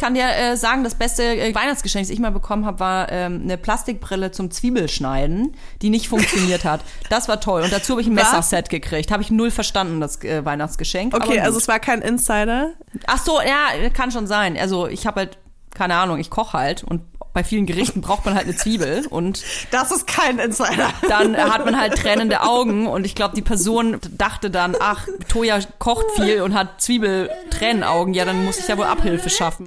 kann dir äh, sagen, das beste äh, Weihnachtsgeschenk, das ich mal bekommen habe, war ähm, eine Plastikbrille zum Zwiebelschneiden, die nicht funktioniert hat. Das war toll. Und dazu habe ich ein Was? Messerset gekriegt. Habe ich null verstanden, das äh, Weihnachtsgeschenk. Okay, also es war kein Insider. Ach so, ja, kann schon sein. Also ich habe halt, keine Ahnung, ich koche halt und bei vielen Gerichten braucht man halt eine Zwiebel und Das ist kein Insider. dann hat man halt tränende Augen und ich glaube, die Person dachte dann, ach, Toja kocht viel und hat Zwiebel-Tränenaugen, ja, dann muss ich ja wohl Abhilfe schaffen.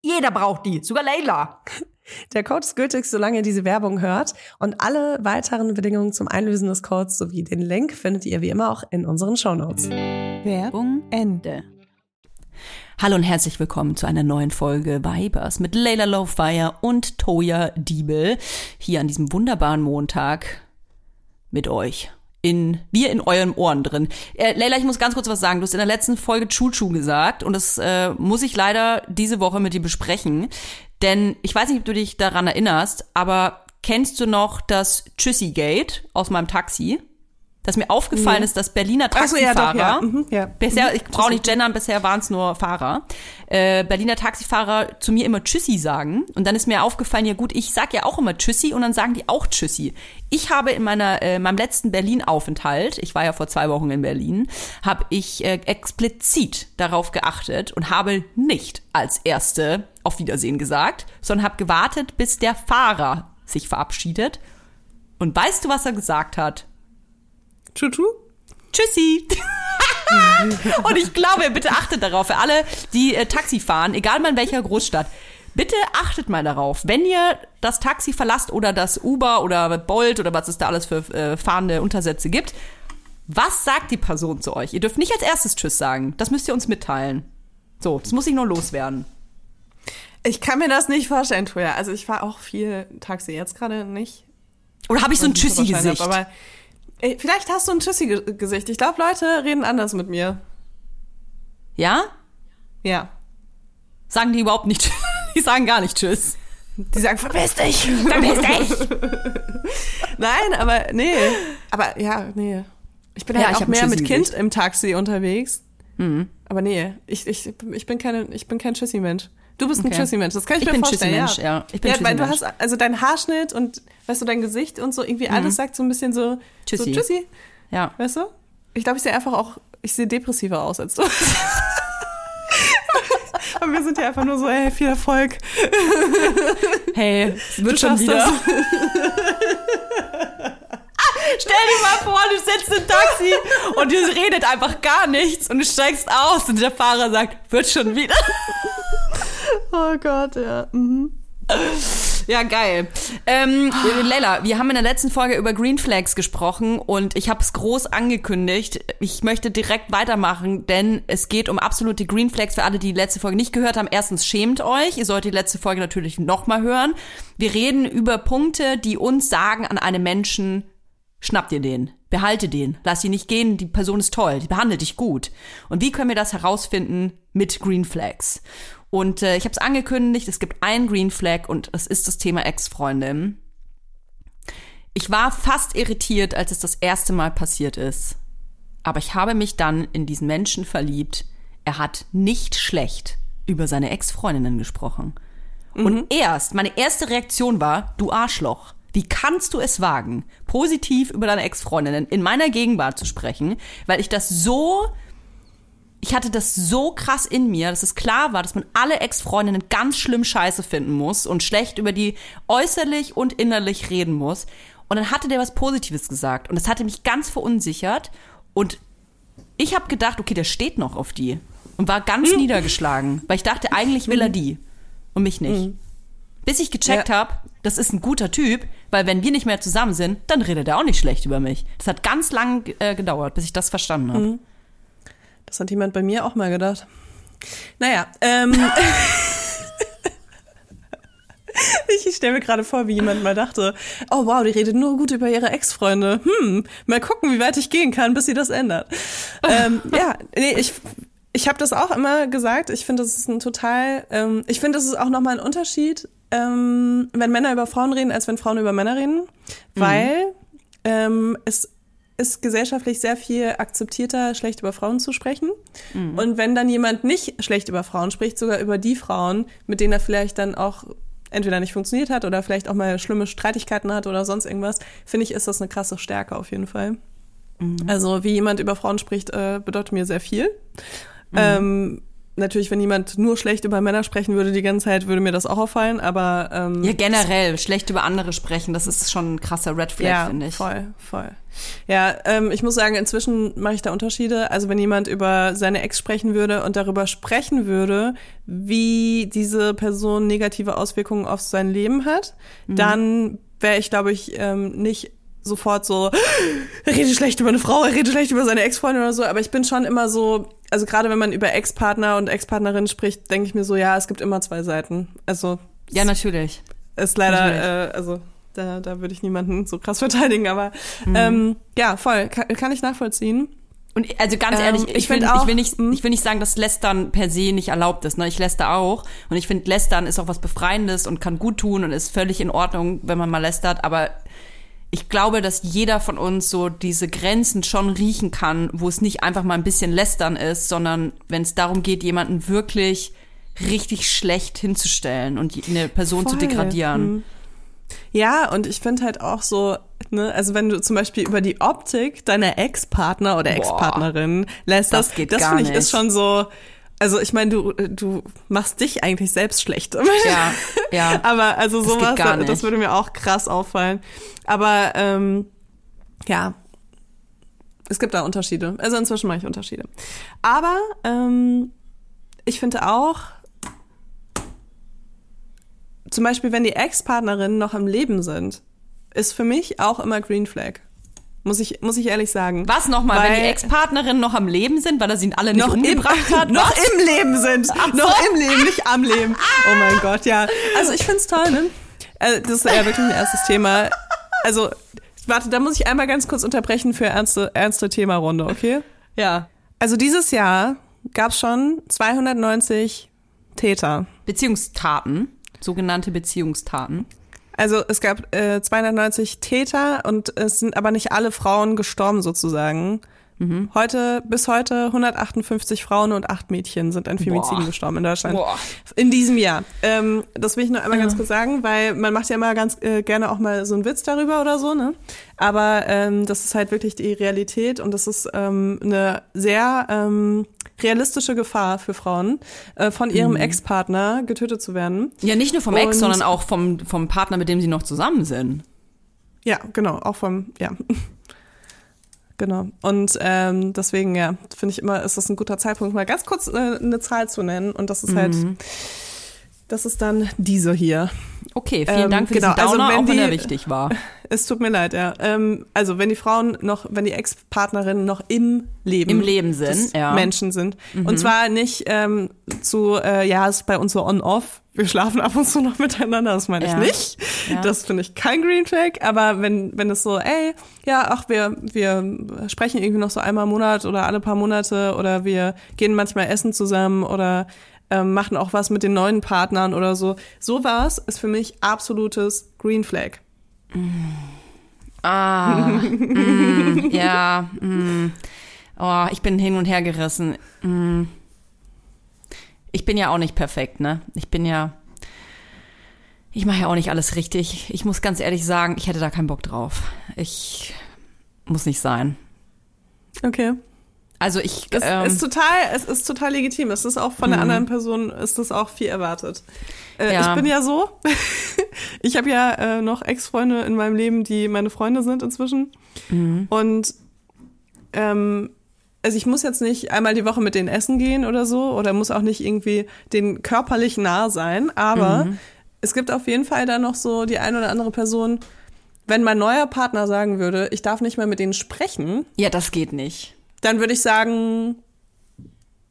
jeder braucht die, sogar Leila. Der Code ist gültig, solange ihr diese Werbung hört. Und alle weiteren Bedingungen zum Einlösen des Codes sowie den Link findet ihr wie immer auch in unseren Shownotes. Werbung Ende. Hallo und herzlich willkommen zu einer neuen Folge Vibers mit Leila Lowfire und Toya Diebel hier an diesem wunderbaren Montag mit euch. In, wir in euren Ohren drin. Äh, Leila, ich muss ganz kurz was sagen. Du hast in der letzten Folge Chuchu gesagt und das äh, muss ich leider diese Woche mit dir besprechen. Denn ich weiß nicht, ob du dich daran erinnerst, aber kennst du noch das Tschüssi-Gate aus meinem Taxi? Dass mir aufgefallen ist, dass Berliner Ach so, ja, Taxifahrer, doch, ja. Mhm, ja. bisher, ich brauche nicht gendern, bisher waren es nur Fahrer, äh, Berliner Taxifahrer zu mir immer Tschüssi sagen. Und dann ist mir aufgefallen, ja gut, ich sag ja auch immer Tschüssi und dann sagen die auch Tschüssi. Ich habe in meiner, äh, meinem letzten Berlin-Aufenthalt, ich war ja vor zwei Wochen in Berlin, habe ich äh, explizit darauf geachtet und habe nicht als Erste auf Wiedersehen gesagt, sondern habe gewartet, bis der Fahrer sich verabschiedet. Und weißt du, was er gesagt hat? Tutu? Tschüssi. und ich glaube, bitte achtet darauf, für alle, die äh, Taxi fahren, egal mal in welcher Großstadt, bitte achtet mal darauf, wenn ihr das Taxi verlasst oder das Uber oder Bolt oder was es da alles für äh, fahrende Untersätze gibt, was sagt die Person zu euch? Ihr dürft nicht als erstes Tschüss sagen. Das müsst ihr uns mitteilen. So, das muss ich nur loswerden. Ich kann mir das nicht vorstellen, Toja. Also ich war auch viel Taxi, jetzt gerade nicht. Oder habe ich so ein Tschüssi-Gesicht? Vielleicht hast du ein Tschüssi-Gesicht. Ich glaube, Leute reden anders mit mir. Ja? Ja. Sagen die überhaupt nicht. Die sagen gar nicht Tschüss. Die sagen, verpiss dich. Verpiss dich! Nein, aber nee. Aber ja, nee. Ich bin Ja, halt auch mehr mit. Kind im Taxi unterwegs. Aber nee, ich, ich, ich bin keine, ich bin kein Tschüssi-Mensch. Du bist ein Okay. Tschüssi-Mensch, das kann ich, Ich mir bin vorstellen. Tschüssi-Mensch, ja. ja. Ich bin ja, weil du hast, also dein Haarschnitt und, weißt du, dein Gesicht und so, irgendwie alles sagt so ein bisschen so, Tschüssi. so Tschüssi, Ja. weißt du? Ich glaube, ich sehe einfach auch, ich sehe depressiver aus als du. Aber wir sind ja einfach nur so, ey, viel Erfolg. Hey, es wird Du schon wieder. das. Stell dir mal vor, du sitzt im Taxi und ihr redet einfach gar nichts und du steigst aus und der Fahrer sagt, wird schon wieder. Oh Gott, ja. Mhm. Ja, geil. Ähm, Lella, wir haben in der letzten Folge über Green Flags gesprochen und ich habe es groß angekündigt. Ich möchte direkt weitermachen, denn es geht um absolute Green Flags für alle, die die letzte Folge nicht gehört haben. Erstens schämt euch. Ihr solltet die letzte Folge natürlich nochmal hören. Wir reden über Punkte, die uns sagen an einem Menschen, schnapp dir den, behalte den, lass ihn nicht gehen, die Person ist toll, die behandelt dich gut. Und wie können wir das herausfinden mit Green Flags? Und äh, ich habe es angekündigt, es gibt einen Green Flag und es ist das Thema Ex-Freundin. Ich war fast irritiert, als es das erste Mal passiert ist. Aber ich habe mich dann in diesen Menschen verliebt. Er hat nicht schlecht über seine Ex-Freundinnen gesprochen. Und erst, meine erste Reaktion war, du Arschloch. Wie kannst du es wagen, positiv über deine Ex-Freundinnen in meiner Gegenwart zu sprechen, weil ich das so ich hatte das so krass in mir, dass es klar war, dass man alle Ex-Freundinnen ganz schlimm scheiße finden muss und schlecht über die äußerlich und innerlich reden muss. Und dann hatte der was Positives gesagt und das hatte mich ganz verunsichert und ich habe gedacht, okay, der steht noch auf die und war ganz niedergeschlagen, weil ich dachte, eigentlich will er die und mich nicht. Bis ich gecheckt Ja. hab, das ist ein guter Typ, weil wenn wir nicht mehr zusammen sind, dann redet er auch nicht schlecht über mich. Das hat ganz lang äh, gedauert, bis ich das verstanden habe. Das hat jemand bei mir auch mal gedacht. Naja, ähm. Ich stelle mir gerade vor, wie jemand mal dachte, oh wow, die redet nur gut über ihre Ex-Freunde. Hm, mal gucken, wie weit ich gehen kann, bis sie das ändert. ähm, ja, nee, ich, ich habe das auch immer gesagt. Ich finde, das ist ein total, ähm, ich finde, das ist auch nochmal ein Unterschied, ähm, wenn Männer über Frauen reden, als wenn Frauen über Männer reden. Weil ähm, es ist gesellschaftlich sehr viel akzeptierter, schlecht über Frauen zu sprechen. Und wenn dann jemand nicht schlecht über Frauen spricht, sogar über die Frauen, mit denen er vielleicht dann auch entweder nicht funktioniert hat oder vielleicht auch mal schlimme Streitigkeiten hat oder sonst irgendwas, finde ich, ist das eine krasse Stärke auf jeden Fall. Also wie jemand über Frauen spricht, äh, bedeutet mir sehr viel. Ähm, natürlich, wenn jemand nur schlecht über Männer sprechen würde die ganze Zeit, würde mir das auch auffallen, aber ähm, Ja, generell, schlecht über andere sprechen, das ist schon ein krasser Red Flag, ja, finde ich. voll, voll. Ja, ähm, ich muss sagen, inzwischen mache ich da Unterschiede. Also wenn jemand über seine Ex sprechen würde und darüber sprechen würde, wie diese Person negative Auswirkungen auf sein Leben hat, Mhm. dann wäre ich, glaube ich, ähm, nicht sofort so, er redet schlecht über eine Frau, er redet schlecht über seine Ex-Freundin oder so, aber ich bin schon immer so, also gerade wenn man über Ex-Partner und Ex-Partnerin spricht, denke ich mir so, ja, es gibt immer zwei Seiten. Also Ja, natürlich. ist leider, Natürlich. äh, also da, da würde ich niemanden so krass verteidigen, aber Mhm. ähm, ja, voll, kann, kann ich nachvollziehen. Und also ganz Ähm, ehrlich, ich ich, find find, auch- ich, will nicht, hm? ich will nicht sagen, dass Lästern per se nicht erlaubt ist. Ne? Ich läster auch. Und ich finde, Lästern ist auch was Befreiendes und kann gut tun und ist völlig in Ordnung, wenn man mal lästert. Aber ich glaube, dass jeder von uns so diese Grenzen schon riechen kann, wo es nicht einfach mal ein bisschen lästern ist, sondern wenn es darum geht, jemanden wirklich richtig schlecht hinzustellen und eine Person zu Voll. degradieren. Hm. Ja, und ich finde halt auch so, ne, also wenn du zum Beispiel über die Optik deiner Ex-Partner oder. Ex-Partnerin lässt, das, Das das finde ich nicht. ist schon so, also ich meine, du, du machst dich eigentlich selbst schlecht. Ja, ja. Aber also Das sowas, das nicht. würde mir auch krass auffallen. Aber ähm, ja, es gibt da Unterschiede. Also inzwischen mache ich Unterschiede. Aber ähm, ich finde auch, zum Beispiel, wenn die Ex-Partnerinnen noch am Leben sind, ist für mich auch immer Green Flag. Muss ich, muss ich ehrlich sagen. Was nochmal, wenn die Ex-Partnerinnen noch am Leben sind, weil er sie alle nicht noch umgebracht im, hat? noch Was? im Leben sind. Noch im Leben, nicht am Leben. Oh mein Gott, ja. Also ich find's toll, ne? Also, das ist ja wirklich ein erstes Thema. Also, warte, da muss ich einmal ganz kurz unterbrechen für ernste, ernste Themarunde, okay? Ja. Also dieses Jahr gab's schon 290 Täter. Beziehungstaten, sogenannte Beziehungstaten. Also es gab äh, 290 Täter und es sind aber nicht alle Frauen gestorben sozusagen. Mhm. Heute, bis heute 158 Frauen und 8 Mädchen sind an Femiziden Boah. gestorben in Deutschland. Boah. In diesem Jahr. Ähm, das will ich nur einmal ganz kurz sagen, weil man macht ja immer ganz äh, gerne auch mal so einen Witz darüber oder so, ne? Aber ähm, das ist halt wirklich die Realität und das ist ähm, eine sehr ähm, realistische Gefahr für Frauen, äh, von ihrem Ex-Partner getötet zu werden. Ja, nicht nur vom Ex, Und- sondern auch vom, vom Partner, mit dem sie noch zusammen sind. Ja, genau, auch vom, ja. Genau. Und ähm, deswegen, ja, finde ich immer, ist das ein guter Zeitpunkt, mal ganz kurz äh, eine Zahl zu nennen. Und das ist halt, das ist dann diese hier. Okay, vielen Ähm, Dank für genau, diesen also Downer, wenn auch wenn er wichtig war. Es tut mir leid, ja. Ähm, also wenn die Frauen noch, wenn die Ex-Partnerinnen noch im Leben, Im Leben sind, ja. Mhm. Menschen sind. Und zwar nicht ähm, zu, äh, ja, ist bei uns so on-off. Wir schlafen ab und zu noch miteinander, das meine ich Ja. nicht. Ja. Das finde ich kein Green Flag. Aber wenn, wenn es so, ey, ja, ach, wir, wir sprechen irgendwie noch so einmal im Monat oder alle paar Monate oder wir gehen manchmal essen zusammen oder ähm, machen auch was mit den neuen Partnern oder so. Sowas ist für mich absolutes Green Flag. Ah, mm, ja, mm. oh, ich bin hin und her gerissen. Mm. Ich bin ja auch nicht perfekt, ne? Ich bin ja, ich mache ja auch nicht alles richtig. Ich muss ganz ehrlich sagen, ich hätte da keinen Bock drauf. Ich muss nicht sein. Okay. Also ich, Es ähm, ist total, es ist total legitim. Es ist auch von der anderen Person, ist das auch viel erwartet. Äh, Ja. Ich bin ja so. ich habe ja äh, noch Ex-Freunde in meinem Leben, die meine Freunde sind inzwischen. Und ähm, also ich muss jetzt nicht einmal die Woche mit denen essen gehen oder so oder muss auch nicht irgendwie den körperlich nah sein, aber es gibt auf jeden Fall da noch so die eine oder andere Person, wenn mein neuer Partner sagen würde, ich darf nicht mehr mit denen sprechen, ja, das geht nicht. Dann würde ich sagen,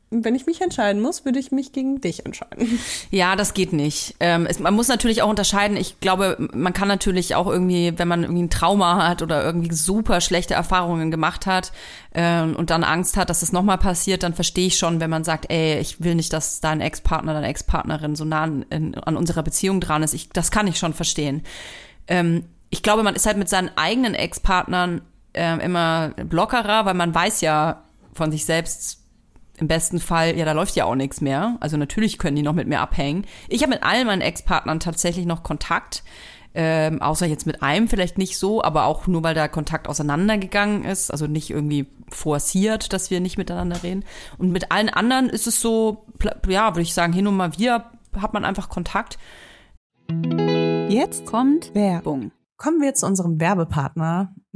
wenn ich mich entscheiden muss, würde ich mich gegen dich entscheiden. Ja, das geht nicht. Ähm, es, man muss natürlich auch unterscheiden. Ich glaube, man kann natürlich auch irgendwie, wenn man irgendwie ein Trauma hat oder irgendwie super schlechte Erfahrungen gemacht hat ähm, und dann Angst hat, dass das nochmal passiert, dann verstehe ich schon, wenn man sagt, ey, ich will nicht, dass dein Ex-Partner, deine Ex-Partnerin so nah an, in, an unserer Beziehung dran ist. Ich, das kann ich schon verstehen. Ähm, ich glaube, man ist halt mit seinen eigenen Ex-Partnern ähm, immer lockerer, weil man weiß ja von sich selbst im besten Fall, ja, da läuft ja auch nichts mehr. Also natürlich können die noch mit mir abhängen. Ich habe mit allen meinen Ex-Partnern tatsächlich noch Kontakt. Ähm, außer jetzt mit einem vielleicht nicht so, aber auch nur, weil der Kontakt auseinandergegangen ist. Also nicht irgendwie forciert, dass wir nicht miteinander reden. Und mit allen anderen ist es so, ja, würde ich sagen, hin und mal wieder hat man einfach Kontakt. Jetzt kommt Werbung. Kommen wir zu unserem Werbepartner,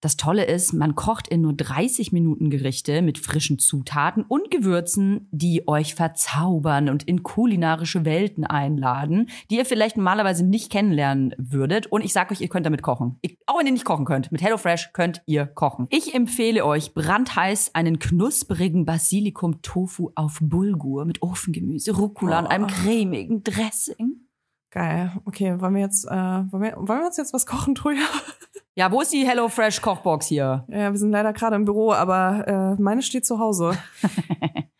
Das Tolle ist, man kocht in nur 30 Minuten Gerichte mit frischen Zutaten und Gewürzen, die euch verzaubern und in kulinarische Welten einladen, die ihr vielleicht normalerweise nicht kennenlernen würdet. Und ich sage euch, ihr könnt damit kochen. Ich, auch wenn ihr nicht kochen könnt, mit HelloFresh könnt ihr kochen. Ich empfehle euch brandheiß einen knusprigen Basilikum-Tofu auf Bulgur mit Ofengemüse, Rucola und einem cremigen Dressing. Geil. Okay, wollen wir jetzt, äh, wollen, wir, wollen wir uns jetzt was kochen, Troja? Ja, wo ist die HelloFresh Kochbox hier? Ja, wir sind leider gerade im Büro, aber äh, meine steht zu Hause.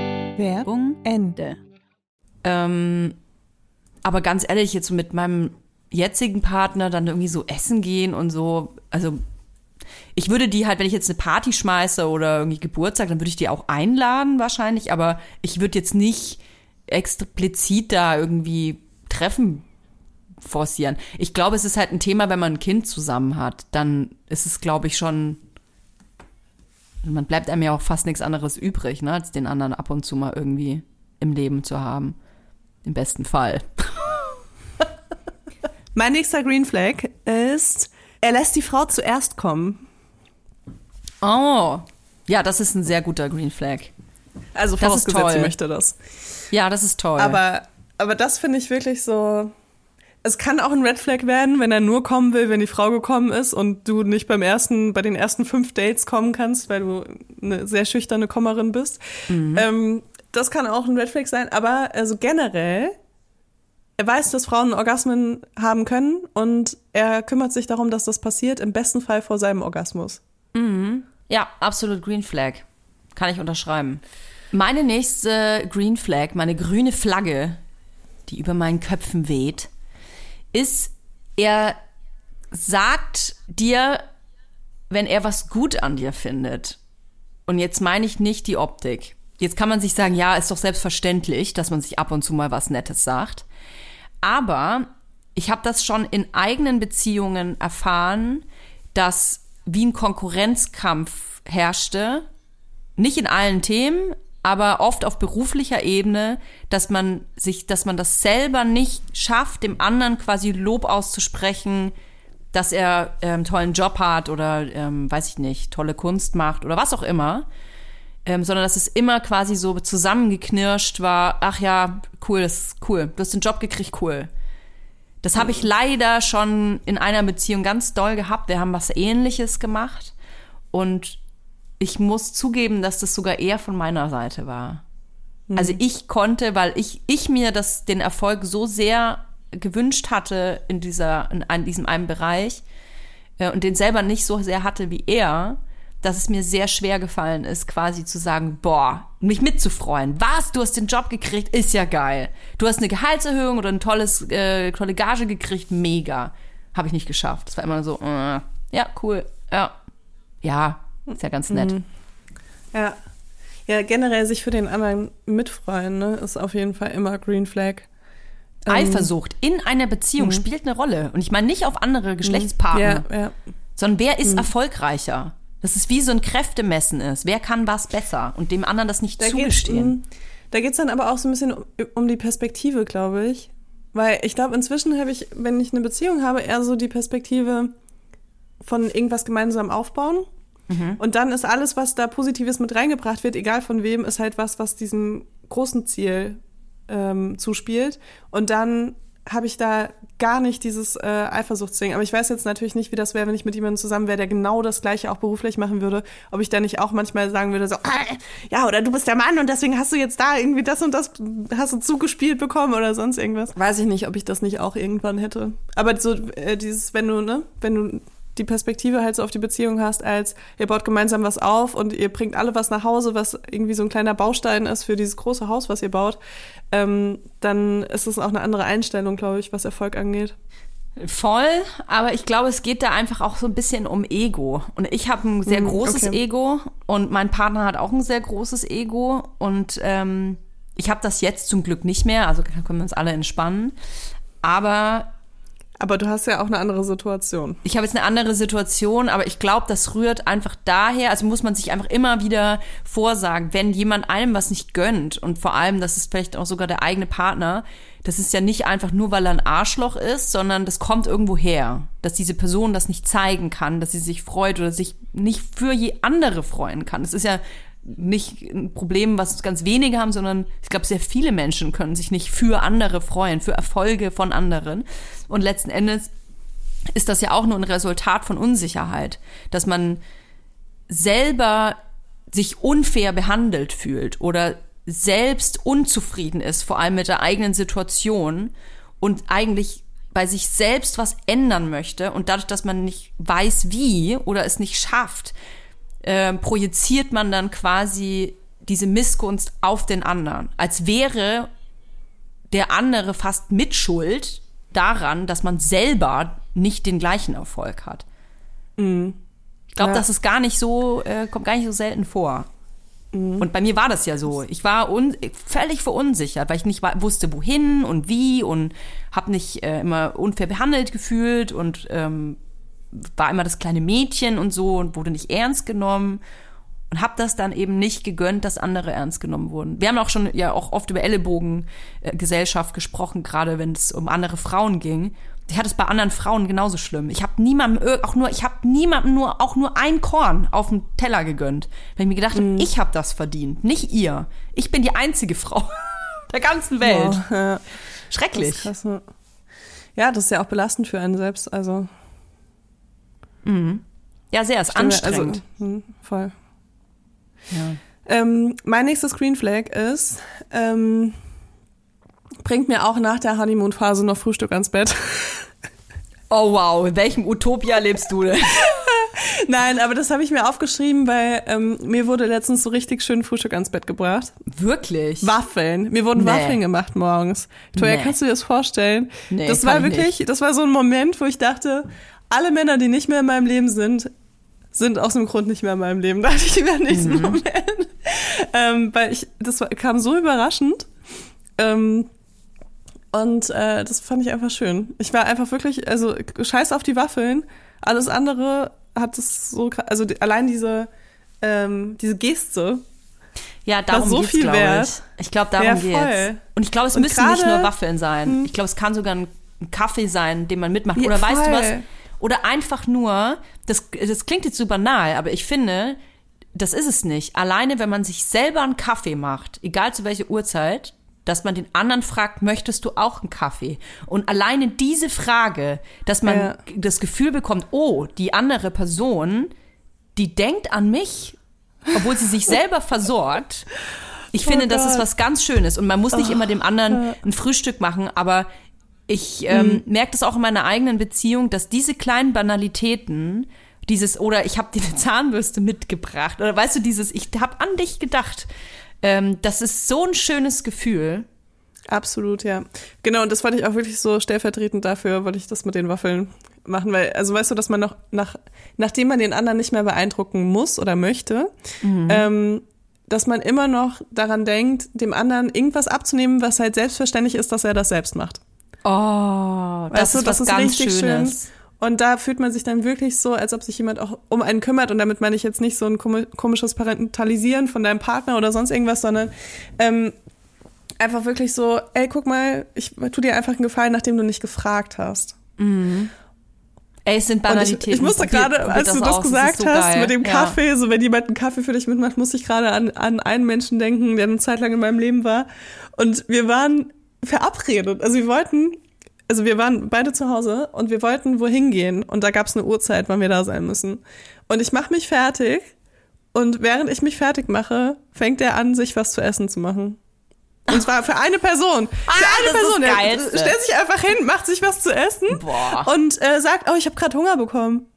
Werbung Ende. Ähm, aber ganz ehrlich, jetzt mit meinem jetzigen Partner dann irgendwie so essen gehen und so, also ich würde die halt, wenn ich jetzt eine Party schmeiße oder irgendwie Geburtstag, dann würde ich die auch einladen wahrscheinlich, aber ich würde jetzt nicht explizit da irgendwie Treffen forcieren. Ich glaube, es ist halt ein Thema, wenn man ein Kind zusammen hat, dann ist es, glaube ich, schon, man bleibt einem ja auch fast nichts anderes übrig, ne, als den anderen ab und zu mal irgendwie im Leben zu haben. Im besten Fall. Mein nächster Green Flag ist, er lässt die Frau zuerst kommen. Oh. Ja, das ist ein sehr guter Green Flag. Also Das ist vorausgesetzt, sie möchte das. Ja, das ist toll. Aber, aber das finde ich wirklich so. Es kann auch ein Red Flag werden, wenn er nur kommen will, wenn die Frau gekommen ist und du nicht beim ersten, bei den ersten fünf Dates kommen kannst, weil du eine sehr schüchterne Kommerin bist. Ähm, das kann auch ein Red Flag sein, aber also generell, er weiß, dass Frauen Orgasmen haben können und er kümmert sich darum, dass das passiert, im besten Fall vor seinem Orgasmus. Ja, absolut Green Flag. Kann ich unterschreiben. Meine nächste Green Flag, meine grüne Flagge, die über meinen Köpfen weht, ist, er sagt dir, wenn er was gut an dir findet. Und jetzt meine ich nicht die Optik. Jetzt kann man sich sagen, ja, ist doch selbstverständlich, dass man sich ab und zu mal was Nettes sagt. Aber ich habe das schon in eigenen Beziehungen erfahren, dass wie ein Konkurrenzkampf herrschte, nicht in allen Themen, aber oft auf beruflicher Ebene, dass man sich, dass man das selber nicht schafft, dem anderen quasi Lob auszusprechen, dass er ähm, tollen Job hat oder ähm, weiß ich nicht, tolle Kunst macht oder was auch immer, ähm, sondern dass es immer quasi so zusammengeknirscht war. Ach ja, cool, das ist cool. Du hast den Job gekriegt, cool. Das habe ich leider schon in einer Beziehung ganz doll gehabt. Wir haben was Ähnliches gemacht und ich muss zugeben, dass das sogar eher von meiner Seite war. Also ich konnte, weil ich, ich mir das, den Erfolg so sehr gewünscht hatte in dieser, in einem, diesem einen Bereich äh, und den selber nicht so sehr hatte wie er, dass es mir sehr schwer gefallen ist, quasi zu sagen, boah, mich mitzufreuen. Was? Du hast den Job gekriegt, ist ja geil. Du hast eine Gehaltserhöhung oder ein tolles, äh, tolle Gage gekriegt, mega. Habe ich nicht geschafft. Das war immer so, äh, ja, cool, ja. Ja, ist ja ganz nett. Ja. Ja, generell sich für den anderen mitfreuen, ne, ist auf jeden Fall immer Green Flag. Ähm, Eifersucht in einer Beziehung spielt eine Rolle. Und ich meine nicht auf andere Geschlechtspartner, Ja, ja. sondern wer ist erfolgreicher? Das ist wie so ein Kräftemessen ist. Wer kann was besser und dem anderen das nicht Da geht's, zugestehen? mm, da geht's dann aber auch so ein bisschen um, um die Perspektive, glaube ich. Weil ich glaube, inzwischen habe ich, wenn ich eine Beziehung habe, eher so die Perspektive von irgendwas gemeinsam aufbauen. Und dann ist alles, was da Positives mit reingebracht wird, egal von wem, ist halt was, was diesem großen Ziel ähm, zuspielt. Und dann habe ich da gar nicht dieses äh, Eifersuchtsding. Aber ich weiß jetzt natürlich nicht, wie das wäre, wenn ich mit jemandem zusammen wäre, der genau das Gleiche auch beruflich machen würde. Ob ich da nicht auch manchmal sagen würde, so, ah, ja, oder du bist der Mann und deswegen hast du jetzt da irgendwie das und das hast du zugespielt bekommen oder sonst irgendwas. Weiß ich nicht, ob ich das nicht auch irgendwann hätte. Aber so äh, dieses, wenn du, ne, wenn du die Perspektive halt so auf die Beziehung hast, als ihr baut gemeinsam was auf und ihr bringt alle was nach Hause, was irgendwie so ein kleiner Baustein ist für dieses große Haus, was ihr baut, ähm, dann ist es auch eine andere Einstellung, glaube ich, was Erfolg angeht. Voll, aber ich glaube, es geht da einfach auch so ein bisschen um Ego. Und ich habe ein sehr Mm, großes okay. Ego und mein Partner hat auch ein sehr großes Ego. Und ähm, ich habe das jetzt zum Glück nicht mehr, also da können wir uns alle entspannen. Aber Aber du hast ja auch eine andere Situation. ich habe jetzt eine andere Situation, aber ich glaube, das rührt einfach daher, also muss man sich einfach immer wieder vorsagen, wenn jemand einem was nicht gönnt und vor allem, das ist vielleicht auch sogar der eigene Partner, das ist ja nicht einfach nur, weil er ein Arschloch ist, sondern das kommt irgendwo her, dass diese Person das nicht zeigen kann, dass sie sich freut oder sich nicht für je andere freuen kann. Das ist ja nicht ein Problem, was ganz wenige haben, sondern ich glaube, sehr viele Menschen können sich nicht für andere freuen, für Erfolge von anderen. Und letzten Endes ist das ja auch nur ein Resultat von Unsicherheit, dass man selber sich unfair behandelt fühlt oder selbst unzufrieden ist, vor allem mit der eigenen Situation und eigentlich bei sich selbst was ändern möchte und dadurch, dass man nicht weiß wie oder es nicht schafft, äh, projiziert man dann quasi diese Missgunst auf den anderen, als wäre der andere fast mitschuld daran, dass man selber nicht den gleichen Erfolg hat. Ich glaube, Ja. das ist gar nicht so, äh, kommt gar nicht so selten vor. Und bei mir war das ja so. Ich war völlig verunsichert, weil ich nicht wusste, wohin und wie und habe nicht äh, immer unfair behandelt gefühlt und ähm, war immer das kleine Mädchen und so und wurde nicht ernst genommen und habe das dann eben nicht gegönnt, dass andere ernst genommen wurden. Wir haben auch schon ja auch oft über Ellenbogengesellschaft gesprochen, gerade wenn es um andere Frauen ging. Ich hatte es bei anderen Frauen genauso schlimm. Ich habe niemandem auch nur, ich habe niemandem nur auch nur ein Korn auf dem Teller gegönnt, weil ich mir gedacht habe, ich habe das verdient, nicht ihr. Ich bin die einzige Frau der ganzen Welt. Ja. Das Schrecklich. ne? Ja, das ist ja auch belastend für einen selbst. Also, Ja, sehr, ist anstrengend. Also, hm, voll. ja. Ähm, mein nächstes Green Flag ist, ähm, bringt mir auch nach der Honeymoon-Phase noch Frühstück ans Bett. Oh wow, in welchem Utopia lebst du denn? Nein, aber das habe ich mir aufgeschrieben, weil ähm, mir wurde letztens so richtig schön Frühstück ans Bett gebracht. Wirklich? Waffeln. Mir wurden Nee. Waffeln gemacht morgens. Toja, Nee. kannst du dir das vorstellen? Nee, das kann war ich wirklich, das war so ein Moment, wo ich dachte, alle Männer, die nicht mehr in meinem Leben sind, sind aus dem Grund nicht mehr in meinem Leben. Dachte ich mir im nächsten Mhm. Moment. Ähm, weil ich, das war, kam so überraschend. Ähm, und äh, das fand ich einfach schön. Ich war einfach wirklich, also scheiß auf die Waffeln. Alles andere hat es so, also die, allein diese, ähm, diese Geste, Ja, darum so geht's, viel wert. ich. Ich glaube, darum Ja, geht's. voll. Und ich glaube, es Und müssen nicht gerade- nur Waffeln sein. Ich glaube, es kann sogar ein, Kaffee sein, den man mitmacht. Ja, Oder weißt du was? Oder einfach nur, das, das klingt jetzt so banal, aber ich finde, das ist es nicht. Alleine, wenn man sich selber einen Kaffee macht, egal zu welcher Uhrzeit, dass man den anderen fragt, möchtest du auch einen Kaffee? Und alleine diese Frage, dass man Ja. das Gefühl bekommt, oh, die andere Person, die denkt an mich, obwohl sie sich selber versorgt. Ich finde, das ist Oh Gott. Oh, was ganz Schönes. Und man muss nicht immer dem anderen ein Frühstück machen, aber ich ähm, Mhm. merke das auch in meiner eigenen Beziehung, dass diese kleinen Banalitäten, dieses, oder ich habe dir eine Zahnbürste mitgebracht, oder weißt du, dieses, ich habe an dich gedacht, ähm, das ist so ein schönes Gefühl. Absolut, ja. Genau, und das wollte ich auch wirklich so stellvertretend dafür, wollte ich das mit den Waffeln machen, weil, also weißt du, dass man noch nach, nachdem man den anderen nicht mehr beeindrucken muss oder möchte, ähm, dass man immer noch daran denkt, dem anderen irgendwas abzunehmen, was halt selbstverständlich ist, dass er das selbst macht. Oh, das Weißt du, ist was ganz Schönes. schön. Und da fühlt man sich dann wirklich so, als ob sich jemand auch um einen kümmert. Und damit meine ich jetzt nicht so ein komi- komisches Parentalisieren von deinem Partner oder sonst irgendwas, sondern ähm, einfach wirklich so, ey, guck mal, ich tu dir einfach einen Gefallen, nachdem du nicht gefragt hast. Ey, es sind Banalitäten. ich, ich musste gerade, als du das aus, ist gesagt so hast, geil. mit dem Ja. Kaffee, so wenn jemand einen Kaffee für dich mitmacht, musste ich gerade an, an einen Menschen denken, der eine Zeit lang in meinem Leben war. Und wir waren verabredet. Also wir wollten, also wir waren beide zu Hause und wir wollten wohin gehen. Und da gab es eine Uhrzeit, wann wir da sein müssen. Und ich mache mich fertig. Und während ich mich fertig mache, fängt er an, sich was zu essen zu machen. Und zwar für eine Person. Für Ah, eine das ist Person. das Er stellt sich einfach hin, macht sich was zu essen Boah. und äh, sagt, oh, ich habe gerade Hunger bekommen.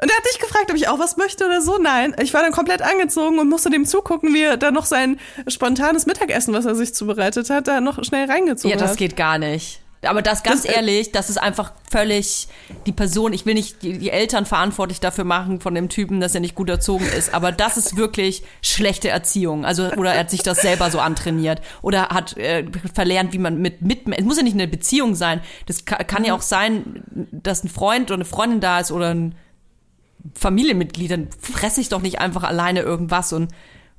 Und er hat nicht gefragt, ob ich auch was möchte oder so. Nein, ich war dann komplett angezogen und musste dem zugucken, wie er da noch sein spontanes Mittagessen, was er sich zubereitet hat, da noch schnell reingezogen Ja, das hat. geht gar nicht. Aber das ganz Das, äh, ehrlich, das ist einfach völlig die Person. Ich will nicht die, die Eltern verantwortlich dafür machen von dem Typen, dass er nicht gut erzogen ist. Aber das ist wirklich schlechte Erziehung. Also oder er hat sich das selber so antrainiert oder hat äh, verlernt, wie man mit mit. Es muss ja nicht eine Beziehung sein. Das kann, kann ja auch sein, dass ein Freund oder eine Freundin da ist oder ein Familienmitglied. Dann fresse ich doch nicht einfach alleine irgendwas und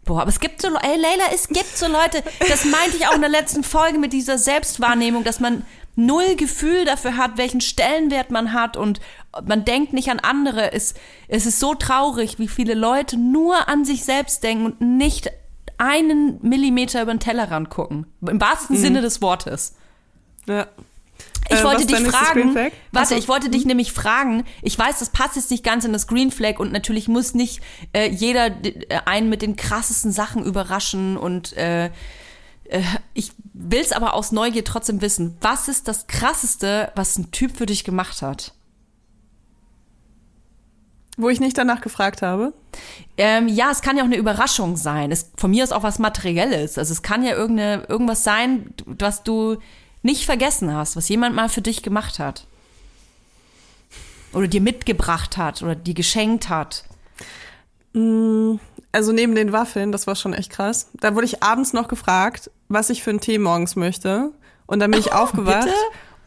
Boah, aber es gibt so, ey Leila, es gibt so Leute, das meinte ich auch in der letzten Folge mit dieser Selbstwahrnehmung, dass man null Gefühl dafür hat, welchen Stellenwert man hat und man denkt nicht an andere. Es, es ist so traurig, wie viele Leute nur an sich selbst denken und nicht einen Millimeter über den Tellerrand gucken. Im wahrsten Sinne des Wortes. Ja. Ich Äh, wollte dich fragen, warte, Achso. ich wollte dich nämlich fragen, ich weiß, das passt jetzt nicht ganz in das Green Flag und natürlich muss nicht äh, jeder äh, einen mit den krassesten Sachen überraschen und äh, äh, ich will es aber aus Neugier trotzdem wissen. Was ist das krasseste, was ein Typ für dich gemacht hat? Wo ich nicht danach gefragt habe. Ähm, ja, es kann ja auch eine Überraschung sein. Es, von mir ist auch was Materielles. Also es kann ja irgendeine, irgendwas sein, was du nicht vergessen hast, was jemand mal für dich gemacht hat. Oder dir mitgebracht hat oder dir geschenkt hat. Also neben den Waffeln, das war schon echt krass. Da wurde ich abends noch gefragt, was ich für einen Tee morgens möchte. Und dann bin ich aufgewacht. bitte?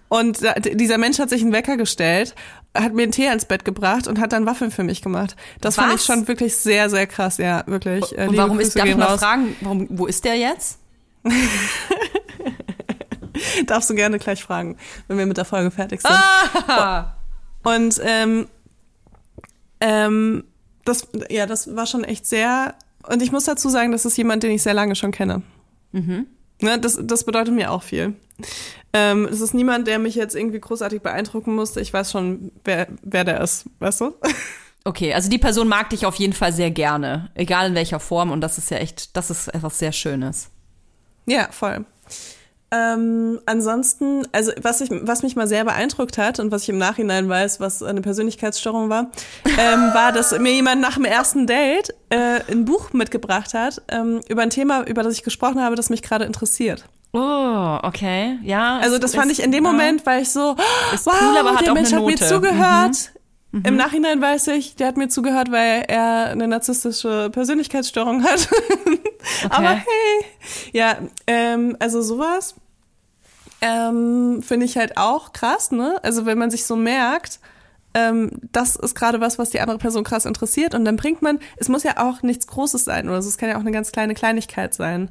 Und dieser Mensch hat sich einen Wecker gestellt, hat mir einen Tee ans Bett gebracht und hat dann Waffeln für mich gemacht. Das fand ich Was? schon wirklich sehr, sehr krass, ja, wirklich. Äh, Und liebe warum ist, Grüße darf ich mal fragen, warum, wo ist der jetzt? Darfst du gerne gleich fragen, wenn wir mit der Folge fertig sind. Ah! Und ähm, ähm, das, ja, das war schon echt sehr. Und ich muss dazu sagen, das ist jemand, den ich sehr lange schon kenne. Mhm. Ne, das, das bedeutet mir auch viel. Ähm, es ist niemand, der mich jetzt irgendwie großartig beeindrucken musste. Ich weiß schon, wer, wer der ist, weißt du? Okay, also die Person mag dich auf jeden Fall sehr gerne, egal in welcher Form. Und das ist ja echt, das ist etwas sehr Schönes. Ja, voll. Ähm, ansonsten, also was, ich, was mich mal sehr beeindruckt hat und was ich im Nachhinein weiß, was eine Persönlichkeitsstörung war, ähm, war, dass mir jemand nach dem ersten Date äh, ein Buch mitgebracht hat ähm, über ein Thema, über das ich gesprochen habe, das mich gerade interessiert. Oh, okay, ja. Also das fand ist- ich in dem. Moment, war ich so, Ist wow, cool, aber hat der Mensch hat mir zugehört. Im Nachhinein weiß ich, der hat mir zugehört, weil er eine narzisstische Persönlichkeitsstörung hat. Aber hey, ja, ähm, also sowas ähm, finde ich halt auch krass, ne? Also wenn man sich so merkt, ähm, das ist gerade was, was die andere Person krass interessiert und dann bringt man, es muss ja auch nichts Großes sein oder so, es kann ja auch eine ganz kleine Kleinigkeit sein.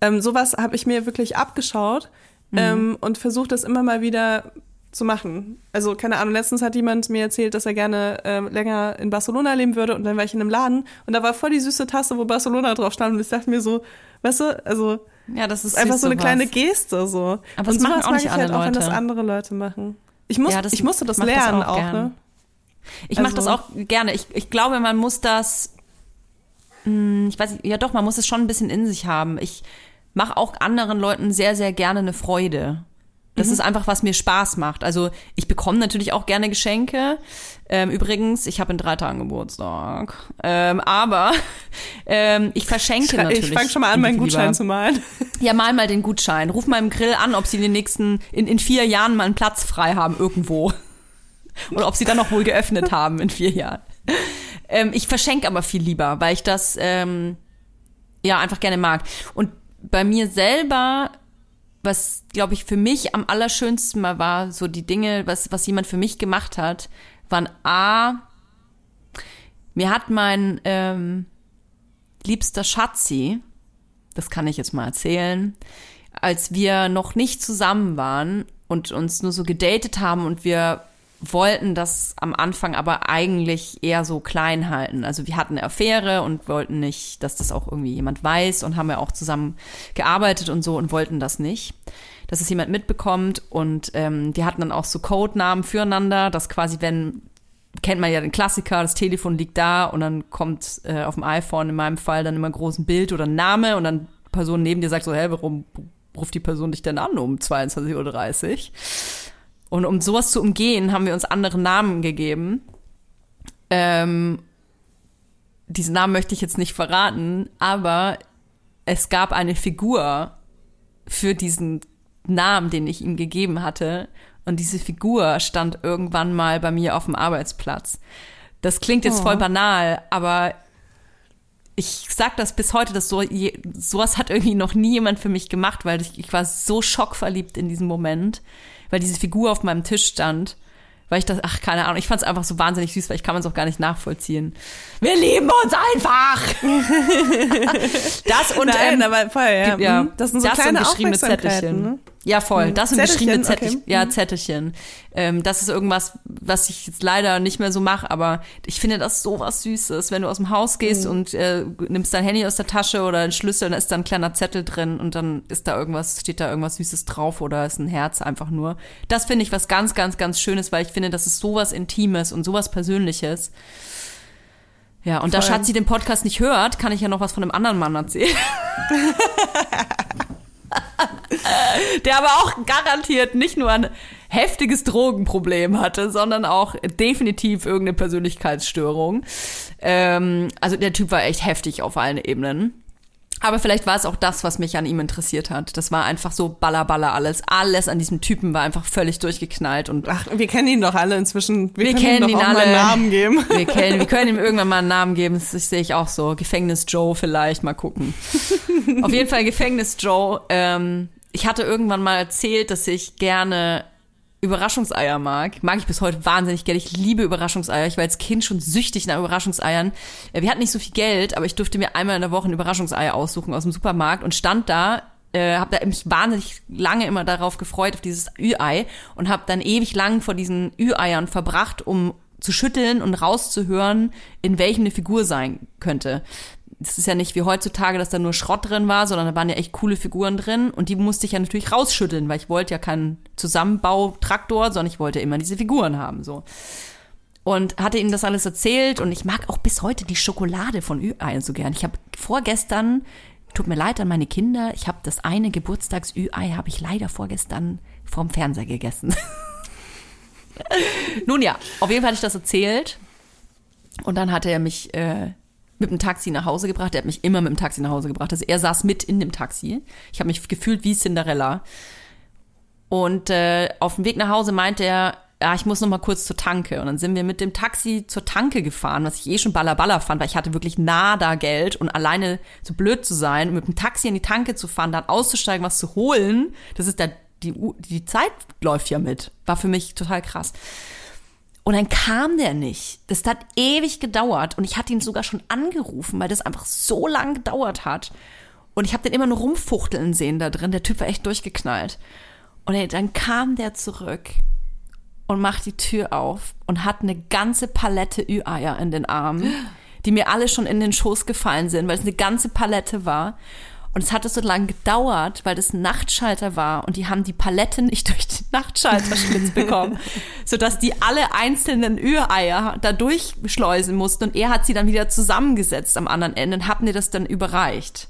Ähm, sowas habe ich mir wirklich abgeschaut ähm, und versucht das immer mal wieder zu machen. Also keine Ahnung, letztens hat jemand mir erzählt, dass er gerne ähm, länger in Barcelona leben würde und dann war ich in einem Laden und da war voll die süße Tasse, wo Barcelona drauf stand und ich dachte mir so, weißt du, also Ja, das ist einfach so eine sowas. kleine Geste so. Aber das machen auch nicht ich halt alle auch, wenn das Leute. andere Leute machen. Ich, muss, Ja, das ich musste das macht das lernen auch auch, ne? Ich mache das Also- auch gerne. Ich, ich glaube, man muss das, mh, ich weiß nicht, ja doch, man muss es schon ein bisschen in sich haben. Ich mache auch anderen Leuten sehr, sehr gerne eine Freude. Das Mhm. ist einfach, was mir Spaß macht. Also ich bekomme natürlich auch gerne Geschenke. Ähm, übrigens, ich habe in drei Tagen Geburtstag. Ähm, aber ähm, ich verschenke Ich, natürlich. ich fange schon mal an, meinen lieber. Gutschein zu malen. Ja, mal mal den Gutschein. Ruf mal im Grill an, ob sie in den nächsten, in, in vier Jahren mal einen Platz frei haben irgendwo. Oder ob sie dann noch wohl geöffnet haben in vier Jahren. Ähm, ich verschenke aber viel lieber, weil ich das ähm, ja einfach gerne mag. Und bei mir selber, was glaube ich für mich am allerschönsten mal war, so die Dinge, was, was jemand für mich gemacht hat, waren A, mir hat mein ähm, liebster Schatzi, das kann ich jetzt mal erzählen, als wir noch nicht zusammen waren und uns nur so gedatet haben und wir wollten das am Anfang aber eigentlich eher so klein halten. Also wir hatten eine Affäre und wollten nicht, dass das auch irgendwie jemand weiß und haben ja auch zusammen gearbeitet und so und wollten das nicht, dass es jemand mitbekommt. Und ähm, wir hatten dann auch so Codenamen füreinander, dass quasi, wenn kennt man ja den Klassiker, das Telefon liegt da und dann kommt äh, auf dem iPhone in meinem Fall dann immer ein Bild oder ein Name und dann Person neben dir sagt so, hä, warum ruft die Person dich denn an um 22.30 Uhr? Und um sowas zu umgehen, haben wir uns andere Namen gegeben. Ähm, diesen Namen möchte ich jetzt nicht verraten, aber es gab eine Figur für diesen Namen, den ich ihm gegeben hatte. Und diese Figur stand irgendwann mal bei mir auf dem Arbeitsplatz. Das klingt jetzt Oh. voll banal, aber ich sag das bis heute, dass so je, sowas hat irgendwie noch nie jemand für mich gemacht, weil ich, ich war so schockverliebt in diesem Moment, weil diese Figur auf meinem Tisch stand. Weil ich das, ach, keine Ahnung, ich fand es einfach so wahnsinnig süß, weil ich kann man es auch gar nicht nachvollziehen. Wir lieben uns einfach! das und Nein, ähm, aber voll, ja. ja, Mhm. Das sind so kleine und beschriebene Aufmerksamkeiten, Zettelchen. ne? Ja, voll. Mhm. Das sind Zettelchen, beschriebene Zettelchen. okay. Ja, Mhm. Zettelchen. Ähm, das ist irgendwas, was ich jetzt leider nicht mehr so mache, aber ich finde das so was Süßes, wenn du aus dem Haus gehst Mhm. und äh, nimmst dein Handy aus der Tasche oder einen Schlüssel, dann ist da ein kleiner Zettel drin und dann ist da irgendwas, steht da irgendwas Süßes drauf oder ist ein Herz einfach nur. Das finde ich was ganz, ganz, ganz Schönes, weil ich finde, das ist sowas Intimes und sowas Persönliches. Ja, und da Voll. Schatzi den Podcast nicht hört, kann ich ja noch was von einem anderen Mann erzählen. der aber auch garantiert nicht nur ein heftiges Drogenproblem hatte, sondern auch definitiv irgendeine Persönlichkeitsstörung. Ähm, also der Typ war echt heftig auf allen Ebenen. Aber vielleicht war es auch das, was mich an ihm interessiert hat. Das war einfach so ballerballer alles. Alles an diesem Typen war einfach völlig durchgeknallt und Ach, wir kennen ihn doch alle inzwischen. Wir, Wir können kennen ihm ihn doch auch mal alle. einen Namen geben. wir kennen, wir können ihm irgendwann mal einen Namen geben. Das sehe ich auch so. Gefängnis Joe vielleicht, mal gucken. Auf jeden Fall Gefängnis Joe. Ähm, ich hatte irgendwann mal erzählt, dass ich gerne Überraschungseier mag. Mag ich bis heute wahnsinnig gerne. Ich liebe Überraschungseier. Ich war als Kind schon süchtig nach Überraschungseiern. Äh, Wir hatten nicht so viel Geld, aber ich durfte mir einmal in der Woche ein Überraschungsei aussuchen aus dem Supermarkt und stand da äh, habe da mich wahnsinnig lange immer darauf gefreut, auf dieses Ü-Ei und habe dann ewig lang vor diesen Ü-Eiern verbracht, um zu schütteln und rauszuhören, in welchem eine Figur sein könnte. Das ist ja nicht wie heutzutage, dass da nur Schrott drin war, sondern da waren ja echt coole Figuren drin und die musste ich ja natürlich rausschütteln, weil ich wollte ja keinen Zusammenbautraktor, sondern ich wollte immer diese Figuren haben, so. Und hatte ihm das alles erzählt und ich mag auch bis heute die Schokolade von Ü-Ei so gern. Ich habe vorgestern, tut mir leid an meine Kinder, ich habe das eine Geburtstags-Ü-Ei habe ich leider vorgestern vorm Fernseher gegessen. Nun ja, auf jeden Fall hatte ich das erzählt und dann hatte er mich äh, mit dem Taxi nach Hause gebracht. Er hat mich immer mit dem Taxi nach Hause gebracht. Also er saß mit in dem Taxi. Ich habe mich gefühlt wie Cinderella. Und äh, auf dem Weg nach Hause meinte er, ja, ich muss noch mal kurz zur Tanke. Und dann sind wir mit dem Taxi zur Tanke gefahren, was ich eh schon ballerballer fand, weil ich hatte wirklich nada Geld und alleine so blöd zu sein mit dem Taxi in die Tanke zu fahren, dann auszusteigen, was zu holen, das ist da, die, die Zeit läuft ja mit. War für mich total krass. Und dann kam der nicht. Das hat ewig gedauert und ich hatte ihn sogar schon angerufen, weil das einfach so lang gedauert hat. Und ich habe den immer nur rumfuchteln sehen da drin. Der Typ war echt durchgeknallt. Und dann kam der zurück und macht die Tür auf und hat eine ganze Palette Ü-Eier in den Armen, die mir alle schon in den Schoß gefallen sind, weil es eine ganze Palette war. Und es hatte so lange gedauert, weil das ein Nachtschalter war und die haben die Palette nicht durch den Nachtschalterschlitz bekommen, sodass die alle einzelnen Ü-Eier da durchschleusen mussten und er hat sie dann wieder zusammengesetzt am anderen Ende und hat mir das dann überreicht.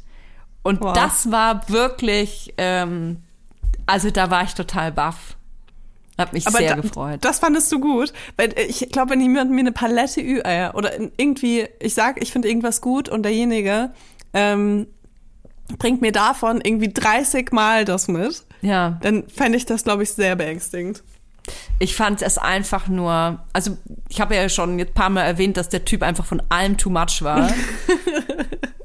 Und Wow. das war wirklich, ähm, also da war ich total baff. Hab mich sehr da, gefreut. Das fandest du gut, weil ich glaube, wenn jemand mir eine Palette Ü-Eier oder irgendwie, ich sag, ich finde irgendwas gut und derjenige ähm, bringt mir davon irgendwie 30 Mal das mit, ja. dann fände ich das, glaube ich, sehr beängstigend. Ich fand es einfach nur, also ich habe ja schon ein paar Mal erwähnt, dass der Typ einfach von allem too much war.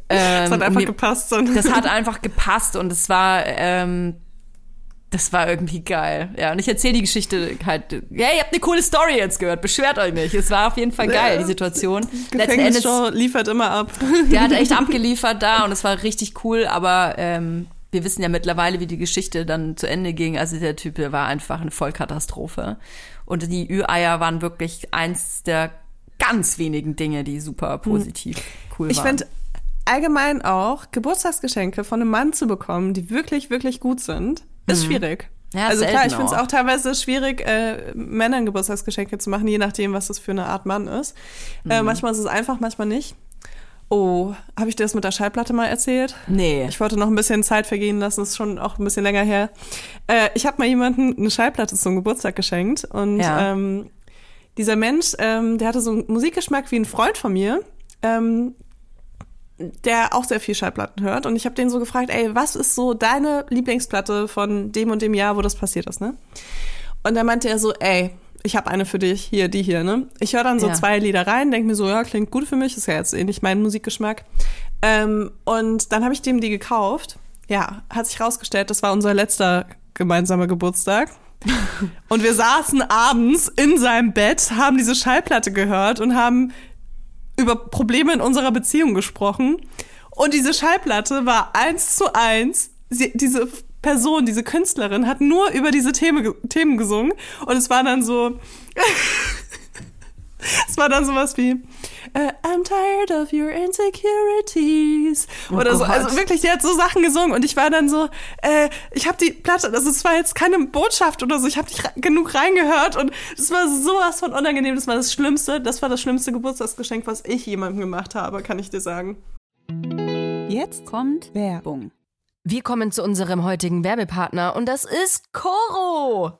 Das hat einfach mir- gepasst. So. das hat einfach gepasst und es war, ähm, das war irgendwie geil. Ja, und ich erzähle die Geschichte halt, ja, ihr habt eine coole Story jetzt gehört, beschwert euch nicht. Es war auf jeden Fall geil, Ja. die Situation. Letzten Endes, liefert immer ab. der hat echt abgeliefert da und es war richtig cool, aber ähm, wir wissen ja mittlerweile, wie die Geschichte dann zu Ende ging. Also der Typ der war einfach eine Vollkatastrophe. Und die Ü-Eier waren wirklich eins der ganz wenigen Dinge, die super positiv cool Ich waren. finde allgemein auch, Geburtstagsgeschenke von einem Mann zu bekommen, die wirklich, wirklich gut sind, ist schwierig. Mhm. Ja, also klar, ich finde es auch. auch teilweise schwierig, äh, Männern Geburtstagsgeschenke zu machen, je nachdem, was das für eine Art Mann ist. Mhm. Äh, manchmal ist es einfach, manchmal nicht. Oh, habe ich dir das mit der Schallplatte mal erzählt? nee. Ich wollte noch ein bisschen Zeit vergehen lassen, ist schon auch ein bisschen länger her. Äh, ich habe mal jemanden eine Schallplatte zum Geburtstag geschenkt und Ja. ähm, dieser Mensch, ähm, der hatte so einen Musikgeschmack wie ein Freund von mir. Ähm, der auch sehr viel Schallplatten hört. Und ich habe den so gefragt, ey, was ist so deine Lieblingsplatte von dem und dem Jahr, wo das passiert ist, ne? Und dann meinte er so, ey, ich habe eine für dich, hier, die hier, ne? Ich höre dann so Ja. zwei Lieder rein, denke mir so, ja, klingt gut für mich, ist ja jetzt eh nicht mein Musikgeschmack. Ähm, und dann habe ich dem die gekauft. Ja, hat sich rausgestellt, das war unser letzter gemeinsamer Geburtstag. Und wir saßen abends in seinem Bett, haben diese Schallplatte gehört und haben über Probleme in unserer Beziehung gesprochen. Und diese Schallplatte war eins zu eins. Sie, diese Person, diese Künstlerin hat nur über diese Themen, Themen gesungen. Und es war dann so, es war dann sowas wie, äh, I'm tired of your insecurities. Oder so. Gott. Also wirklich, die hat so Sachen gesungen und ich war dann so, äh, ich habe die Platte, das ist zwar jetzt keine Botschaft oder so, ich habe nicht genug reingehört und es war sowas von unangenehm. Das war das Schlimmste, das war das schlimmste Geburtstagsgeschenk, was ich jemandem gemacht habe, kann ich dir sagen. Jetzt kommt Werbung. Wir kommen zu unserem heutigen Werbepartner und das ist Coro.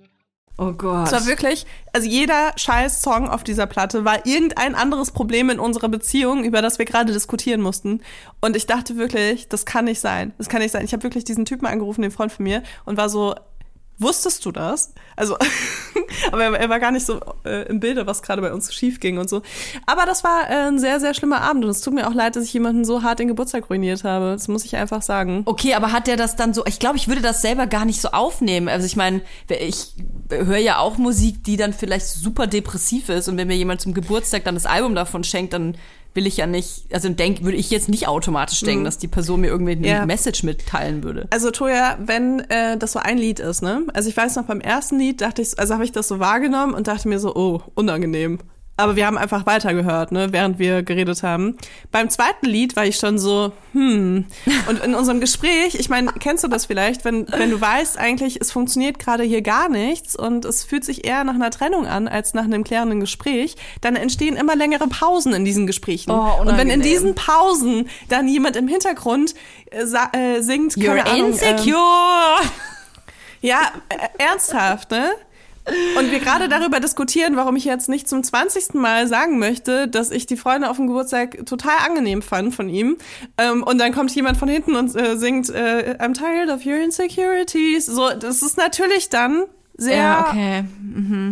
Oh Gott. Es war wirklich, also jeder scheiß Song auf dieser Platte war irgendein anderes Problem in unserer Beziehung, über das wir gerade diskutieren mussten. Und ich dachte wirklich, das kann nicht sein. Das kann nicht sein. Ich habe wirklich diesen Typen angerufen, den Freund von mir, und war so, wusstest du das? Also, aber er, war gar nicht so äh, im Bilde, was gerade bei uns schief ging und so. Aber das war äh, ein sehr, sehr schlimmer Abend und es tut mir auch leid, dass ich jemanden so hart den Geburtstag ruiniert habe. Das muss ich einfach sagen. Okay, aber hat der das dann so, ich glaube, ich würde das selber gar nicht so aufnehmen. Also ich meine, ich höre ja auch Musik, die dann vielleicht super depressiv ist und wenn mir jemand zum Geburtstag dann das Album davon schenkt, dann will ich ja nicht, also denk, würde ich jetzt nicht automatisch denken, dass die Person mir irgendwie eine Ja. Message mitteilen würde. Also Toja, wenn äh, das so ein Lied ist, ne? Also ich weiß noch beim ersten Lied dachte ich, also habe ich das so wahrgenommen und dachte mir so, oh, unangenehm. Aber wir haben einfach weitergehört, ne, während wir geredet haben. Beim zweiten Lied war ich schon so, hm. Und in unserem Gespräch, ich meine, kennst du das vielleicht, wenn, wenn du weißt eigentlich, es funktioniert gerade hier gar nichts und es fühlt sich eher nach einer Trennung an als nach einem klärenden Gespräch, dann entstehen immer längere Pausen in diesen Gesprächen. Oh, und wenn in diesen Pausen dann jemand im Hintergrund äh, äh, singt, You're keine Ahnung, ähm, insecure. ja, äh, ernsthaft, ne? Und wir gerade darüber diskutieren, warum ich jetzt nicht zum 20. Mal sagen möchte, dass ich die Freunde auf dem Geburtstag total angenehm fand von ihm. Ähm, und dann kommt jemand von hinten und äh, singt äh, I'm tired of your insecurities. So, das ist natürlich dann sehr, ja, okay.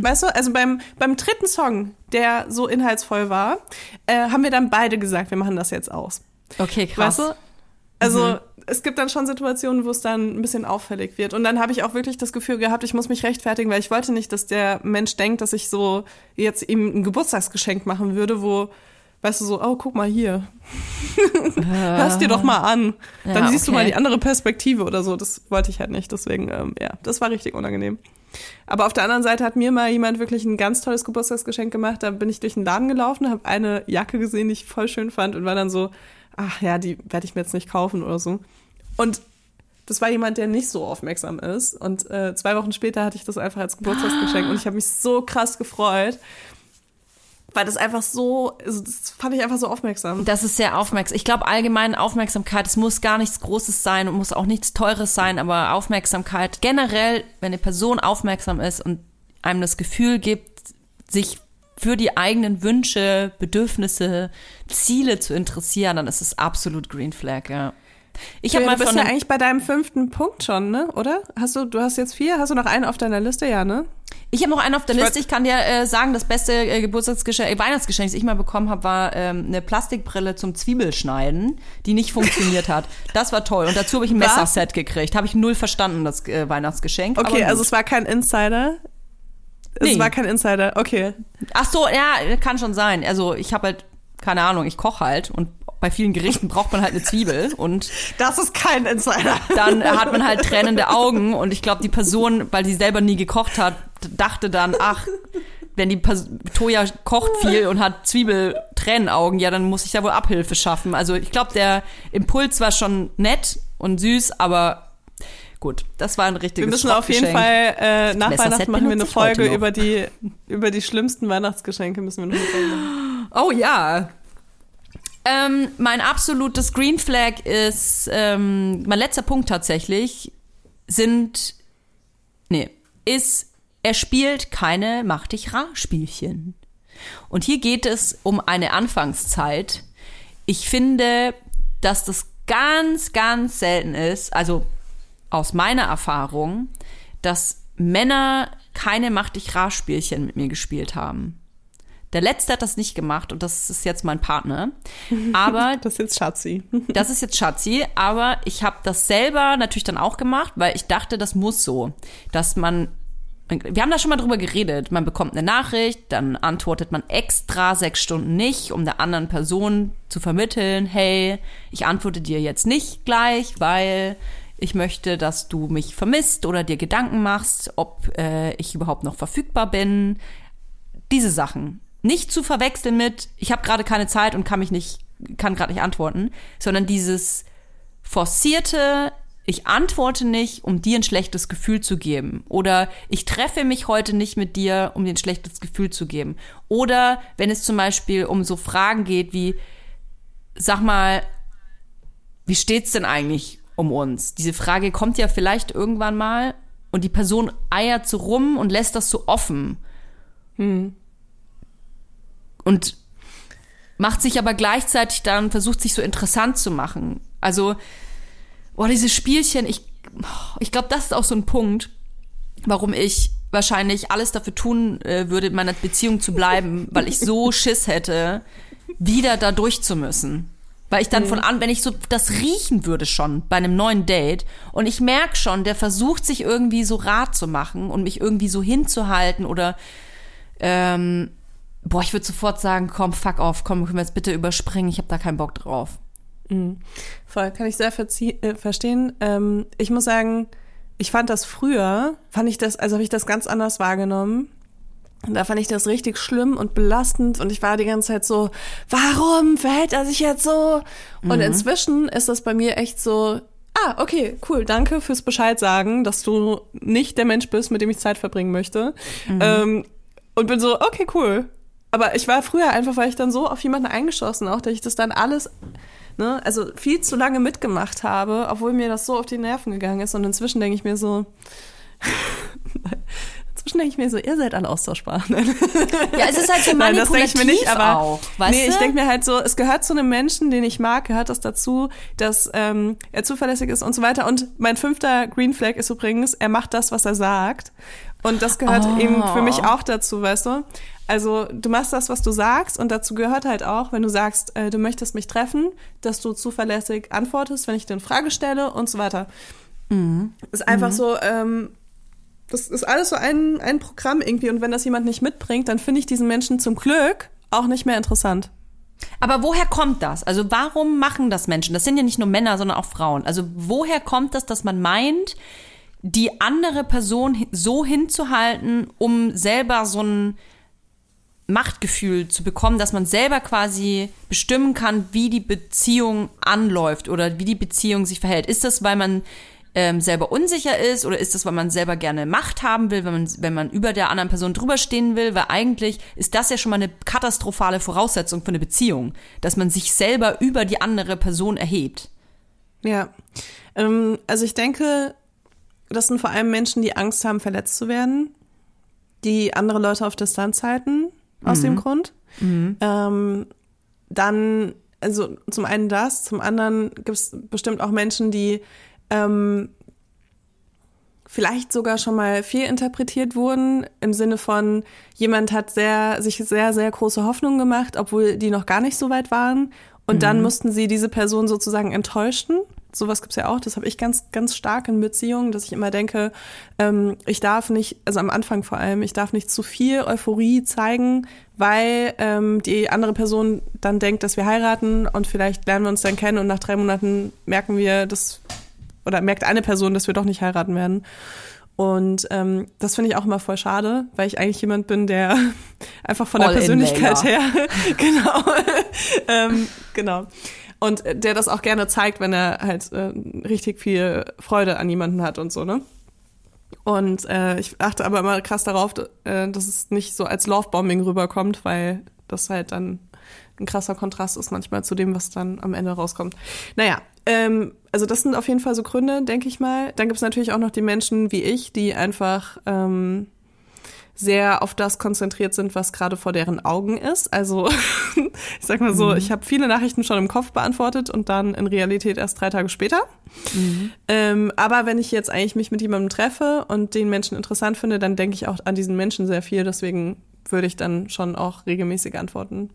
weißt du, also beim, beim dritten Song, der so inhaltsvoll war, äh, haben wir dann beide gesagt, wir machen das jetzt aus. Okay, krass. Weißt du? Also es gibt dann schon Situationen, wo es dann ein bisschen auffällig wird. Und dann habe ich auch wirklich das Gefühl gehabt, ich muss mich rechtfertigen, weil ich wollte nicht, dass der Mensch denkt, dass ich so jetzt ihm ein Geburtstagsgeschenk machen würde, wo, weißt du, so, oh, guck mal hier. Hör's dir doch mal an. Dann Ja, siehst du okay. mal die andere Perspektive oder so. Das wollte ich halt nicht. Deswegen, ähm, ja, das war richtig unangenehm. Aber auf der anderen Seite hat mir mal jemand wirklich ein ganz tolles Geburtstagsgeschenk gemacht. Da bin ich durch den Laden gelaufen, habe eine Jacke gesehen, die ich voll schön fand und war dann so, ach ja, die werde ich mir jetzt nicht kaufen oder so. Und das war jemand, der nicht so aufmerksam ist. Und äh, zwei Wochen später hatte ich das einfach als Geburtstagsgeschenk und ich habe mich so krass gefreut, weil das einfach so, also das fand ich einfach so aufmerksam. Das ist sehr aufmerksam. Ich glaube allgemein Aufmerksamkeit, es muss gar nichts Großes sein und muss auch nichts Teures sein, aber Aufmerksamkeit generell, wenn eine Person aufmerksam ist und einem das Gefühl gibt, sich für die eigenen Wünsche, Bedürfnisse, Ziele zu interessieren, dann ist es absolut Green Flag, ja. Ich habe Ja, mal du bist ja eigentlich bei deinem fünften Punkt schon, ne? Oder? Hast du, du hast jetzt vier? Hast du noch einen auf deiner Liste? Ja, ne? Ich habe noch einen auf der Ich Liste. Ich kann dir äh, sagen, das beste äh, Geburtstagsgeschenk, äh, Weihnachtsgeschenk, das ich mal bekommen habe, war ähm, eine Plastikbrille zum Zwiebelschneiden, die nicht funktioniert hat. Das war toll. Und dazu habe ich ein Was? Messerset gekriegt. Habe ich null verstanden, das äh, Weihnachtsgeschenk. Okay, also es war kein Insider. Es Nee. war kein Insider, okay. Ach so, ja, kann schon sein. Also ich habe halt, keine Ahnung, ich koche halt und bei vielen Gerichten braucht man halt eine Zwiebel und Das ist kein Insider. dann hat man halt tränende Augen und ich glaube, die Person, weil sie selber nie gekocht hat, dachte dann, ach, wenn die Toja kocht viel und hat Zwiebel-Tränenaugen, ja, dann muss ich da wohl Abhilfe schaffen. Also ich glaube, der Impuls war schon nett und süß, aber gut, das war ein richtiges Wir müssen auf jeden. Fall, äh, nach Weihnachten machen wir eine Folge über die, über die schlimmsten Weihnachtsgeschenke müssen wir noch machen. Oh ja. Ähm, mein absolutes Green Flag ist, ähm, mein letzter Punkt tatsächlich, sind, nee, ist, er spielt keine Mach dich rar Spielchen. Und hier geht es um eine Anfangszeit. Ich finde, dass das ganz, ganz selten ist, also aus meiner Erfahrung, dass Männer keine Mach dich Spielchen mit mir gespielt haben. Der letzte hat das nicht gemacht und das ist jetzt mein Partner. Aber Das ist jetzt Schatzi. das ist jetzt Schatzi, aber ich habe das selber natürlich dann auch gemacht, weil ich dachte, das muss so, dass man wir haben da schon mal drüber geredet. Man bekommt eine Nachricht, dann antwortet man extra sechs Stunden nicht, um der anderen Person zu vermitteln, hey, ich antworte dir jetzt nicht gleich, weil ich möchte, dass du mich vermisst oder dir Gedanken machst, ob äh, ich überhaupt noch verfügbar bin. Diese Sachen. Nicht zu verwechseln mit, ich habe gerade keine Zeit und kann mich nicht, kann gerade nicht antworten, sondern dieses forcierte ich antworte nicht, um dir ein schlechtes Gefühl zu geben. Oder ich treffe mich heute nicht mit dir, um dir ein schlechtes Gefühl zu geben. Oder wenn es zum Beispiel um so Fragen geht wie, sag mal, wie steht's denn eigentlich um uns? Diese Frage kommt ja vielleicht irgendwann mal und die Person eiert so rum und lässt das so offen. Und macht sich aber gleichzeitig dann, versucht sich so interessant zu machen. Also, boah, dieses Spielchen, ich, ich glaube, das ist auch so ein Punkt, warum ich wahrscheinlich alles dafür tun äh, würde, in meiner Beziehung zu bleiben, weil ich so Schiss hätte, wieder da durch zu müssen. Weil ich dann von an, wenn ich so das riechen würde schon bei einem neuen Date und ich merke schon, der versucht sich irgendwie so rat zu machen und mich irgendwie so hinzuhalten oder ähm, boah, ich würde sofort sagen, komm, fuck off, komm, können wir jetzt bitte überspringen, ich habe da keinen Bock drauf. Voll, kann ich sehr äh, verstehen. Ähm, ich muss sagen, ich fand das früher, fand ich das, also habe ich das ganz anders wahrgenommen. Und da fand ich das richtig schlimm und belastend und ich war die ganze Zeit so, warum verhält er sich jetzt so? Und inzwischen ist das bei mir echt so, ah, okay, cool, danke fürs Bescheid sagen, dass du nicht der Mensch bist, mit dem ich Zeit verbringen möchte. Ähm, und bin so, okay, cool. Aber ich war früher einfach, weil ich dann so auf jemanden eingeschossen auch, dass ich das dann alles, ne, also viel zu lange mitgemacht habe, obwohl mir das so auf die Nerven gegangen ist. Und inzwischen denke ich mir so, inzwischen denke ich mir so, ihr seid alle austauschbar. Ja, es ist halt so Nein, das denke manipulativ ich mir nicht, aber auch, weißt nee, ich denke mir halt so, es gehört zu einem Menschen, den ich mag, gehört das dazu, dass ähm, er zuverlässig ist und so weiter. Und mein fünfter Green Flag ist übrigens, er macht das, was er sagt. Und das gehört Oh. eben für mich auch dazu, weißt du? Also du machst das, was du sagst und dazu gehört halt auch, wenn du sagst, äh, du möchtest mich treffen, dass du zuverlässig antwortest, wenn ich dir eine Frage stelle und so weiter. Mhm. Ist einfach so, ähm, das ist alles so ein, ein Programm irgendwie und wenn das jemand nicht mitbringt, dann finde ich diesen Menschen zum Glück auch nicht mehr interessant. Aber woher kommt das? Also warum machen das Menschen? Das sind ja nicht nur Männer, sondern auch Frauen. Also woher kommt das, dass man meint, die andere Person so hinzuhalten, um selber so ein Machtgefühl zu bekommen, dass man selber quasi bestimmen kann, wie die Beziehung anläuft oder wie die Beziehung sich verhält. Ist das, weil man ähm, selber unsicher ist oder ist das, weil man selber gerne Macht haben will, wenn man, wenn man über der anderen Person drüber stehen will? Weil eigentlich ist das ja schon mal eine katastrophale Voraussetzung für eine Beziehung, dass man sich selber über die andere Person erhebt. Ja. Ähm, also ich denke, das sind vor allem Menschen, die Angst haben, verletzt zu werden, die andere Leute auf Distanz halten, aus dem Grund. Ähm, dann, also zum einen das, zum anderen gibt es bestimmt auch Menschen, die ähm, vielleicht sogar schon mal fehlinterpretiert wurden, im Sinne von, jemand hat sehr, sich sehr, sehr große Hoffnungen gemacht, obwohl die noch gar nicht so weit waren. Und dann mussten sie diese Person sozusagen enttäuschen. Sowas gibt's ja auch, das habe ich ganz, ganz stark in Beziehungen, dass ich immer denke, ähm, ich darf nicht, also am Anfang vor allem, ich darf nicht zu viel Euphorie zeigen, weil ähm, die andere Person dann denkt, dass wir heiraten und vielleicht lernen wir uns dann kennen und nach drei Monaten merken wir, dass oder merkt eine Person, dass wir doch nicht heiraten werden. Und ähm, das finde ich auch immer voll schade, weil ich eigentlich jemand bin, der einfach von der All in, Persönlichkeit her, genau, ähm, genau. Und der das auch gerne zeigt, wenn er halt äh, richtig viel Freude an jemanden hat und so, ne? Und äh, ich achte aber immer krass darauf, äh, dass es nicht so als Lovebombing rüberkommt, weil das halt dann ein krasser Kontrast ist manchmal zu dem, was dann am Ende rauskommt. Naja, ähm, also das sind auf jeden Fall so Gründe, denke ich mal. Dann gibt es natürlich auch noch die Menschen wie ich, die einfach ähm, sehr auf das konzentriert sind, was gerade vor deren Augen ist. Also ich sag mal so, ich habe viele Nachrichten schon im Kopf beantwortet und dann in Realität erst drei Tage später. Ähm, aber wenn ich jetzt eigentlich mich mit jemandem treffe und den Menschen interessant finde, dann denke ich auch an diesen Menschen sehr viel. Deswegen würde ich dann schon auch regelmäßig antworten.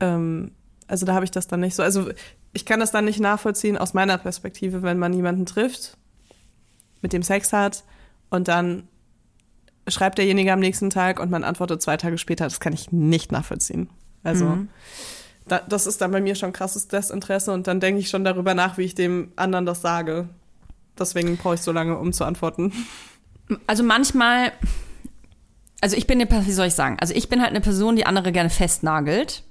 Ähm, also da habe ich das dann nicht so. Also ich kann das dann nicht nachvollziehen aus meiner Perspektive, wenn man jemanden trifft, mit dem Sex hat und dann schreibt derjenige am nächsten Tag und man antwortet zwei Tage später. Das kann ich nicht nachvollziehen. Also da, das ist dann bei mir schon krasses Desinteresse und dann denke ich schon darüber nach, wie ich dem anderen das sage. Deswegen brauche ich so lange, um zu antworten. Also manchmal, also ich bin eine Person, wie soll ich sagen? Also ich bin halt eine Person, die andere gerne festnagelt.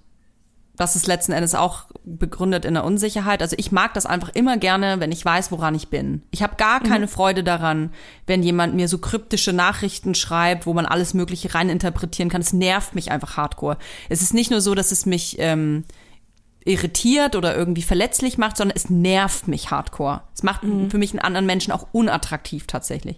das ist letzten Endes auch begründet in der Unsicherheit. Also ich mag das einfach immer gerne, wenn ich weiß, woran ich bin. Ich habe gar keine Freude daran, wenn jemand mir so kryptische Nachrichten schreibt, wo man alles Mögliche reininterpretieren kann. Es nervt mich einfach hardcore. Es ist nicht nur so, dass es mich ähm, irritiert oder irgendwie verletzlich macht, sondern es nervt mich hardcore. Es macht für mich einen anderen Menschen auch unattraktiv tatsächlich.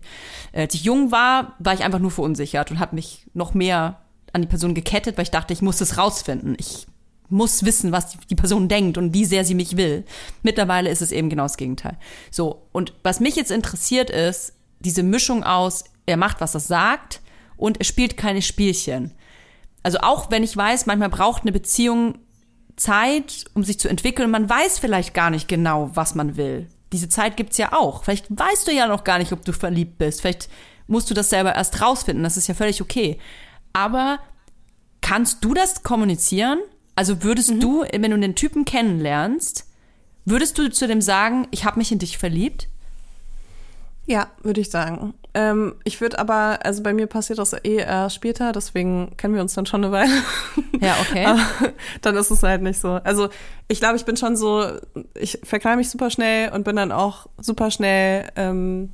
Äh, Als ich jung war, war ich einfach nur verunsichert und habe mich noch mehr an die Person gekettet, weil ich dachte, ich muss das rausfinden. Ich muss wissen, was die- die Person denkt und wie sehr sie mich will. Mittlerweile ist es eben genau das Gegenteil. So, und was mich jetzt interessiert ist, diese Mischung aus, er macht, was er sagt und er spielt keine Spielchen. Also auch wenn ich weiß, manchmal braucht eine Beziehung Zeit, um sich zu entwickeln. Man weiß vielleicht gar nicht genau, was man will. Diese Zeit gibt's ja auch. Vielleicht weißt du ja noch gar nicht, ob du verliebt bist. Vielleicht musst du das selber erst rausfinden. Das ist ja völlig okay. Aber kannst du das kommunizieren? Also würdest du, wenn du den Typen kennenlernst, würdest du zu dem sagen, ich habe mich in dich verliebt? Ja, würde ich sagen. Ähm, ich würde aber, also bei mir passiert das eh erst später, deswegen kennen wir uns dann schon eine Weile. Ja, okay. Aber dann ist es halt nicht so. Also ich glaube, ich bin schon so, ich verkleide mich super schnell und bin dann auch super schnell ähm,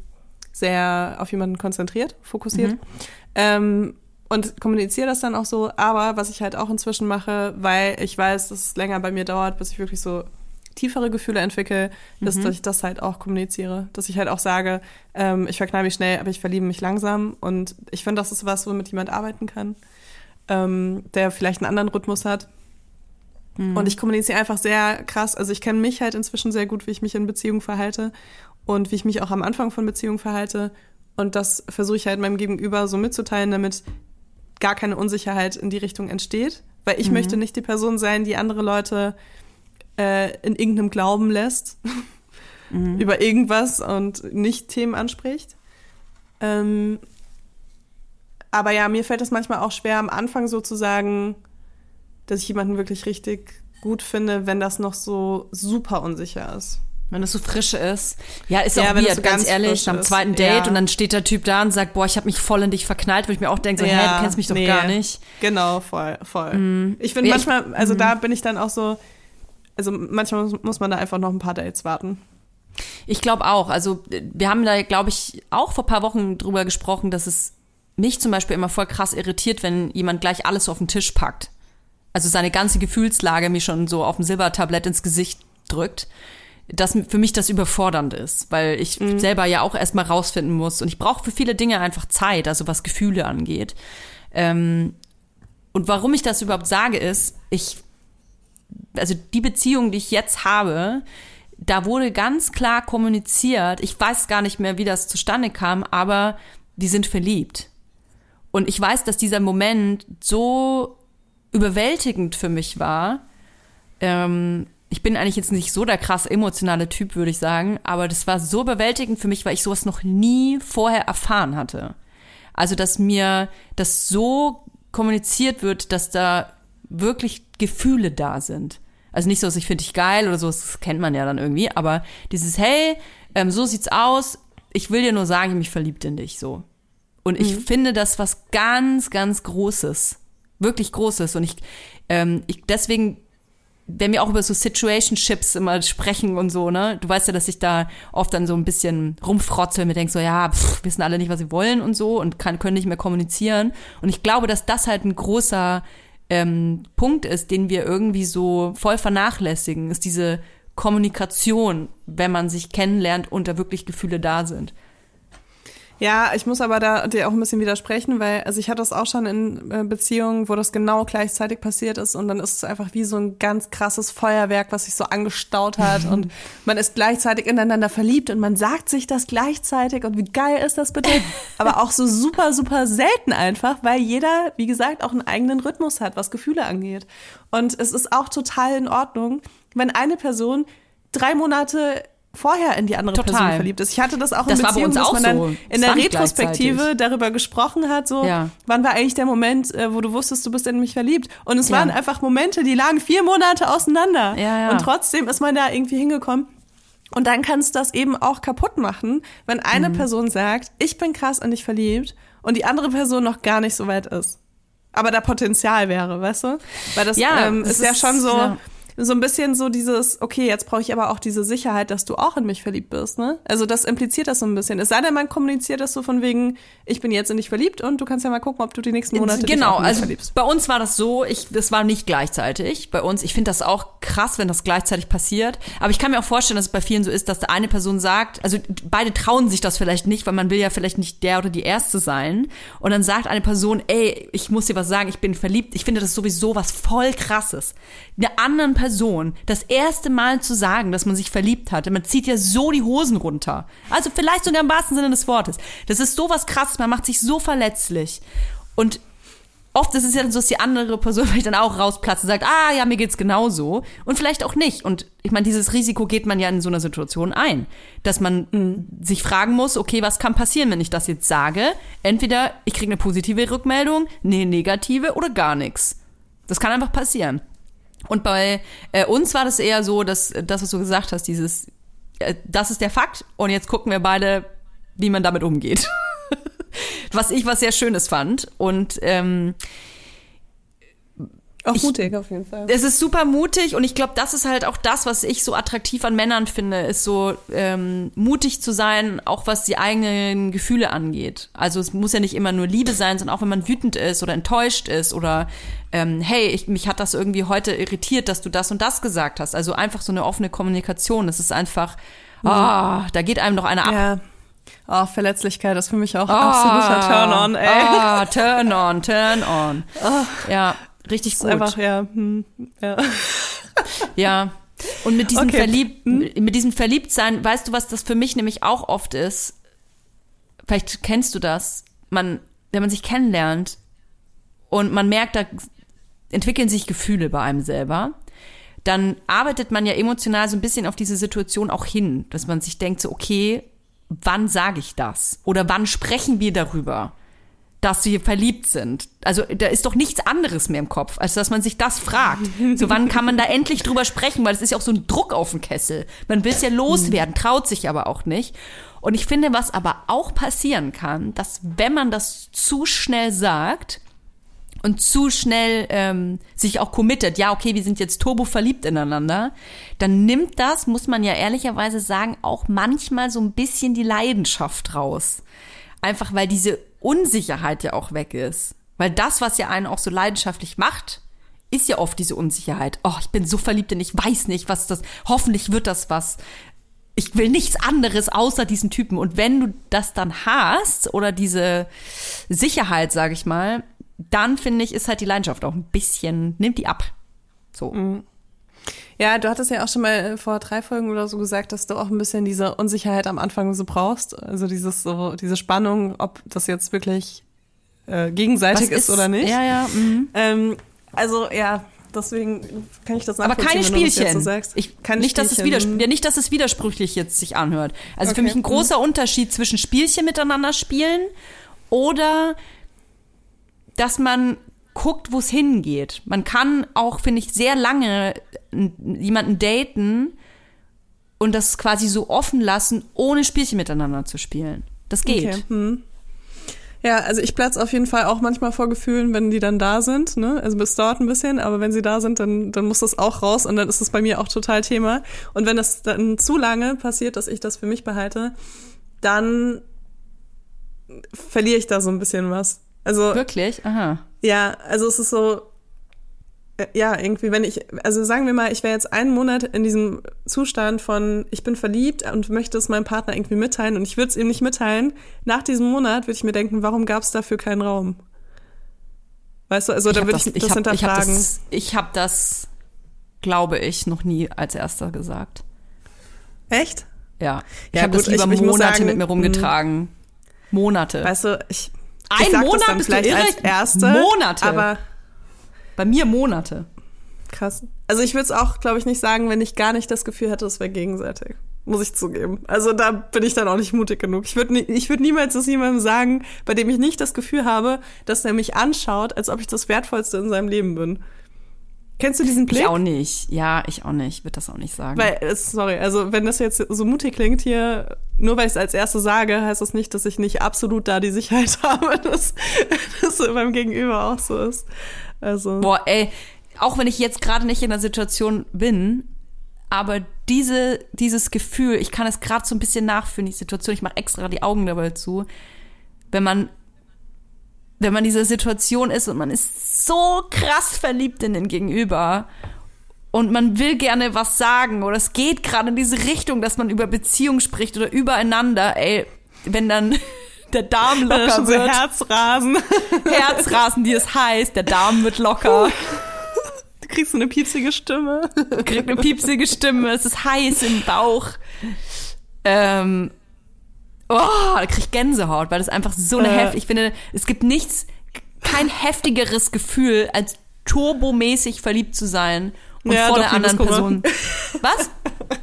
sehr auf jemanden konzentriert, fokussiert. Ähm, und kommuniziere das dann auch so. Aber was ich halt auch inzwischen mache, weil ich weiß, dass es länger bei mir dauert, bis ich wirklich so tiefere Gefühle entwickle, ist, dass ich das halt auch kommuniziere. Dass ich halt auch sage, ähm, ich verknall mich schnell, aber ich verliebe mich langsam. Und ich finde, das ist was, womit jemand arbeiten kann, ähm, der vielleicht einen anderen Rhythmus hat. Und ich kommuniziere einfach sehr krass. Also ich kenne mich halt inzwischen sehr gut, wie ich mich in Beziehungen verhalte und wie ich mich auch am Anfang von Beziehungen verhalte. Und das versuche ich halt meinem Gegenüber so mitzuteilen, damit gar keine Unsicherheit in die Richtung entsteht. Weil ich möchte nicht die Person sein, die andere Leute äh, in irgendeinem Glauben lässt über irgendwas und nicht Themen anspricht. Ähm, aber ja, mir fällt es manchmal auch schwer, am Anfang so zu sagen, dass ich jemanden wirklich richtig gut finde, wenn das noch so super unsicher ist. Wenn es so frisch ist. Ja, ist Ja, auch weird, ganz ganz ehrlich. Am zweiten Date Ja. und dann steht der Typ da und sagt, boah, ich habe mich voll in dich verknallt, wo ich mir auch denke, so, hä, du kennst mich doch nee. gar nicht. Genau, voll, voll. Ich finde Ja, manchmal, also da bin ich dann auch so, also manchmal muss, man da einfach noch ein paar Dates warten. Ich glaube auch. Also wir haben da, glaube ich, auch vor ein paar Wochen drüber gesprochen, dass es mich zum Beispiel immer voll krass irritiert, wenn jemand gleich alles auf den Tisch packt. Also seine ganze Gefühlslage mir schon so auf dem Silbertablett ins Gesicht drückt. Dass für mich das überfordernd ist, weil ich selber ja auch erstmal rausfinden muss. Und ich brauche für viele Dinge einfach Zeit, also was Gefühle angeht. Ähm, und warum ich das überhaupt sage, ist, ich also die Beziehung, die ich jetzt habe, da wurde ganz klar kommuniziert. Ich weiß gar nicht mehr, wie das zustande kam, aber die sind verliebt. Und ich weiß, dass dieser Moment so überwältigend für mich war. Ähm, ich bin eigentlich jetzt nicht so der krass emotionale Typ, würde ich sagen, aber das war so überwältigend für mich, weil ich sowas noch nie vorher erfahren hatte. Also, dass mir das so kommuniziert wird, dass da wirklich Gefühle da sind. Also nicht so, dass ich finde dich geil oder so, das kennt man ja dann irgendwie, aber dieses, hey, ähm, so sieht's aus, ich will dir nur sagen, ich bin mich verliebt in dich, so. Und ich finde das was ganz, ganz Großes. Wirklich Großes. Und ich, ähm, ich deswegen, wenn wir auch über so Situationships immer sprechen und so, ne, du weißt ja, dass ich da oft dann so ein bisschen rumfrotze und mir denke so, ja, pff, wissen alle nicht, was sie wollen und so und kann, können nicht mehr kommunizieren. Und ich glaube, dass das halt ein großer ähm, Punkt ist, den wir irgendwie so voll vernachlässigen, ist diese Kommunikation, wenn man sich kennenlernt und da wirklich Gefühle da sind. Ja, ich muss aber da dir auch ein bisschen widersprechen, weil also ich hatte das auch schon in äh, Beziehungen, wo das genau gleichzeitig passiert ist und dann ist es einfach wie so ein ganz krasses Feuerwerk, was sich so angestaut hat und man ist gleichzeitig ineinander verliebt und man sagt sich das gleichzeitig und wie geil ist das bitte? aber auch so super super selten einfach, weil jeder, wie gesagt, auch einen eigenen Rhythmus hat, was Gefühle angeht. Und es ist auch total in Ordnung, wenn eine Person drei Monate vorher in die andere Total. Person verliebt ist. Ich hatte das auch Das in Beziehungen, uns dass man dann so. in Es der Retrospektive darüber gesprochen hat, so Ja. wann war eigentlich der Moment, äh, wo du wusstest, du bist in mich verliebt. Und es Ja. waren einfach Momente, die lagen vier Monate auseinander. Ja. Und trotzdem ist man da irgendwie hingekommen. Und dann kannst du das eben auch kaputt machen, wenn eine Mhm. Person sagt, ich bin krass in dich verliebt und die andere Person noch gar nicht so weit ist. aber da Potenzial wäre, weißt du? Weil das Ja, ähm, es ist ja ist- schon so, ja. So ein bisschen so dieses, okay, jetzt brauche ich aber auch diese Sicherheit, dass du auch in mich verliebt bist, ne? Also das impliziert das so ein bisschen. Es sei denn, man kommuniziert das so von wegen, ich bin jetzt in dich verliebt und du kannst ja mal gucken, ob du die nächsten Monate dich genau, also verliebst. bei uns war das so, ich, das war nicht gleichzeitig. Bei uns, ich finde das auch krass, wenn das gleichzeitig passiert. Aber ich kann mir auch vorstellen, dass es bei vielen so ist, dass der eine Person sagt, also beide trauen sich das vielleicht nicht, weil man will ja vielleicht nicht der oder die Erste sein. Und dann sagt eine Person, ey, ich muss dir was sagen, ich bin verliebt. Ich finde das sowieso was voll krasses. Einer anderen Person das erste Mal zu sagen, dass man sich verliebt hatte, man zieht ja so die Hosen runter. Also vielleicht sogar im wahrsten Sinne des Wortes. Das ist so was krasses, man macht sich so verletzlich. Und oft ist es ja so, dass die andere Person vielleicht dann auch rausplatzt und sagt, ah ja, mir geht's genauso. Und vielleicht auch nicht. Und ich meine, dieses Risiko geht man ja in so einer Situation ein. Dass man sich fragen muss, okay, was kann passieren, wenn ich das jetzt sage? Entweder ich kriege eine positive Rückmeldung, eine negative oder gar nichts. Das kann einfach passieren. Und bei äh, uns war das eher so, dass das, was du gesagt hast, dieses, äh, das ist der Fakt und jetzt gucken wir beide, wie man damit umgeht. was ich was sehr Schönes fand. Und ähm, Auch ich- mutig auf jeden Fall. es ist super mutig und ich glaube, das ist halt auch das, was ich so attraktiv an Männern finde, ist so ähm, mutig zu sein, auch was die eigenen Gefühle angeht. Also es muss ja nicht immer nur Liebe sein, sondern auch wenn man wütend ist oder enttäuscht ist oder ähm, hey, ich, mich hat das irgendwie heute irritiert, dass du das und das gesagt hast. Also einfach so eine offene Kommunikation. Das ist einfach, ah, da geht einem doch einer ab. Ja. Oh, Verletzlichkeit ist für mich auch absoluter Turn-on, ey. Ah, turn on, turn on. Ja, richtig gut. einfach, ja, hm, ja. Ja. Und mit diesem Okay. Verliebt, mit diesem Verliebtsein, weißt du, was das für mich nämlich auch oft ist? Vielleicht kennst du das. Man, wenn man sich kennenlernt und man merkt, da entwickeln sich Gefühle bei einem selber, dann arbeitet man ja emotional so ein bisschen auf diese Situation auch hin, dass man sich denkt, so, okay, wann sage ich das? Oder wann sprechen wir darüber? Dass wir verliebt sind. Also da ist doch nichts anderes mehr im Kopf, als dass man sich das fragt. So wann kann man da endlich drüber sprechen, weil es ist ja auch so ein Druck auf dem Kessel. Man will es ja loswerden, traut sich aber auch nicht. Und ich finde, was aber auch passieren kann, dass wenn man das zu schnell sagt und zu schnell ähm, sich auch committet, ja, okay, wir sind jetzt turbo verliebt ineinander, dann nimmt das, muss man ja ehrlicherweise sagen, auch manchmal so ein bisschen die Leidenschaft raus. Einfach weil diese Unsicherheit ja auch weg ist. Weil das, was ja einen auch so leidenschaftlich macht, ist ja oft diese Unsicherheit. Oh, ich bin so verliebt und ich weiß nicht, was das, hoffentlich wird das was. Ich will nichts anderes außer diesen Typen. Und wenn du das dann hast oder diese Sicherheit, sage ich mal, dann finde ich, ist halt die Leidenschaft auch ein bisschen, nimmt die ab. So. Ja, du hattest ja auch schon mal vor drei Folgen oder so gesagt, dass du auch ein bisschen diese Unsicherheit am Anfang so brauchst. Also dieses so, diese Spannung, ob das jetzt wirklich äh, gegenseitig Was ist, oder nicht. Ja, ja. Mhm. Ähm, also ja, deswegen kann ich das Aber nachvollziehen, keine das jetzt Spielchen. So sagst. ich, keine nicht, dass es ja, nicht, dass es widersprüchlich jetzt sich anhört. Also für Okay. mich ein großer Unterschied zwischen Spielchen miteinander spielen oder dass man guckt, wo es hingeht. Man kann auch, finde ich, sehr lange jemanden daten und das quasi so offen lassen, ohne Spielchen miteinander zu spielen. Das geht. Okay. Hm. Ja, also ich platz auf jeden Fall auch manchmal vor Gefühlen, wenn die dann da sind. Ne? Also es dauert ein bisschen, aber wenn sie da sind, dann, dann muss das auch raus und dann ist es bei mir auch total Thema. Und wenn das dann zu lange passiert, dass ich das für mich behalte, dann verliere ich da so ein bisschen was. Also Wirklich? Aha. Ja, also es ist so, äh, ja, irgendwie, wenn ich, also sagen wir mal, ich wäre jetzt einen Monat in diesem Zustand von, ich bin verliebt und möchte es meinem Partner irgendwie mitteilen und ich würde es ihm nicht mitteilen. Nach diesem Monat würde ich mir denken, warum gab es dafür keinen Raum? Weißt du, also da hab würde ich das, ich hab, ich hab hinterfragen. das, ich habe das, glaube ich, noch nie als erster gesagt. Echt? Ja. Ich Ja, habe das lieber ich- ich Monate sagen, mit mir rumgetragen. Monate. Weißt du, ich. Ein ich sag Monat das dann vielleicht als erste. Monate. Aber Bei mir Monate. Krass. Also ich würde es auch, glaube ich, nicht sagen, wenn ich gar nicht das Gefühl hätte, es wäre gegenseitig. Muss ich zugeben. Also da bin ich dann auch nicht mutig genug. Ich würde ich würd niemals das jemandem sagen, bei dem ich nicht das Gefühl habe, dass er mich anschaut, als ob ich das Wertvollste in seinem Leben bin. Kennst du diesen Blick? Ich auch nicht. Ja, ich auch nicht. Ich würde das auch nicht sagen. Weil, es- sorry, also wenn das jetzt so mutig klingt hier, nur weil ich es als erste sage, heißt das nicht, dass ich nicht absolut da die Sicherheit habe, dass das beim Gegenüber auch so ist. Also, Boah, ey, auch wenn ich jetzt gerade nicht in der Situation bin, aber diese, dieses Gefühl, ich kann es gerade so ein bisschen nachfühlen, die Situation, ich mache extra die Augen dabei zu, wenn man, wenn man in dieser Situation ist und man ist so krass verliebt in den Gegenüber und man will gerne was sagen oder es geht gerade in diese Richtung, dass man über Beziehung spricht oder übereinander, ey, wenn dann der Darm da ist locker schon so wird, Herzrasen. Herzrasen, die es heißt, der Darm wird locker. Du kriegst so eine piepsige Stimme. kriegt eine piepsige Stimme, es ist heiß im Bauch. Ähm, oh, da krieg ich Gänsehaut, weil das einfach so eine Äh. heftig, ich finde, es gibt nichts, kein heftigeres Gefühl, als turbomäßig verliebt zu sein und Ja, vor doch, der anderen. Person. Was?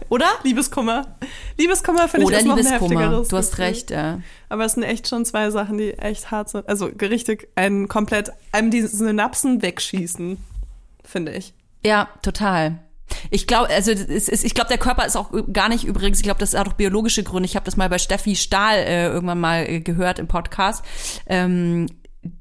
Oder? Liebeskummer. Liebeskummer finde ich Oder ist noch ein Liebeskummer. Du hast recht, ja. Aber es sind echt schon zwei Sachen, die echt hart sind. Also richtig einen komplett, einem die Synapsen wegschießen, finde ich. Ja, total. Ich glaube, also es ist, ich glaube, der Körper ist auch gar nicht übrigens, ich glaube, das hat auch biologische Gründe. Ich habe das mal bei Steffi Stahl äh, irgendwann mal äh, gehört im Podcast. Ähm,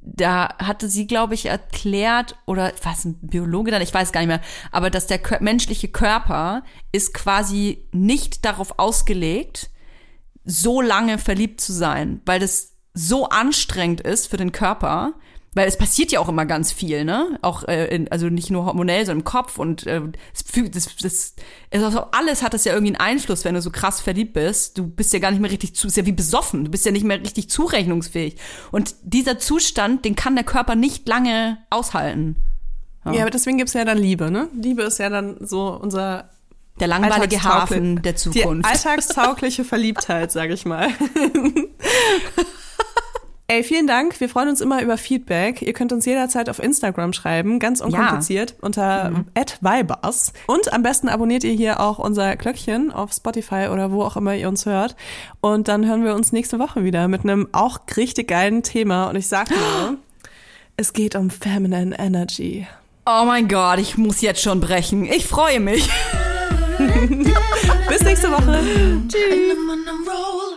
da hatte sie, glaube ich, erklärt, oder was, ein Biologe dann, ich weiß gar nicht mehr, aber dass der Kör menschliche Körper ist quasi nicht darauf ausgelegt, so lange verliebt zu sein, weil das so anstrengend ist für den Körper, weil es passiert ja auch immer ganz viel, ne? Auch äh, in, also nicht nur hormonell, sondern im Kopf und äh, es fügt das, das also alles hat das ja irgendwie einen Einfluss, wenn du so krass verliebt bist. Du bist ja gar nicht mehr richtig zu, ist ja wie besoffen. Du bist ja nicht mehr richtig zurechnungsfähig. Und dieser Zustand, den kann der Körper nicht lange aushalten. Ja, aber deswegen gibt's ja dann Liebe, ne? Liebe ist ja dann so unser Der langweilige Hafen der Zukunft. Die alltagstaugliche Verliebtheit, sage ich mal. Ey, vielen Dank. Wir freuen uns immer über Feedback. Ihr könnt uns jederzeit auf Instagram schreiben, ganz unkompliziert, unter Mhm. @vibers. Und am besten abonniert ihr hier auch unser Glöckchen auf Spotify oder wo auch immer ihr uns hört. Und dann hören wir uns nächste Woche wieder mit einem auch richtig geilen Thema. Und ich sag mal, es geht um Feminine Energy. oh mein Gott, ich muss jetzt schon brechen. Ich freue mich. Bis nächste Woche. Roll.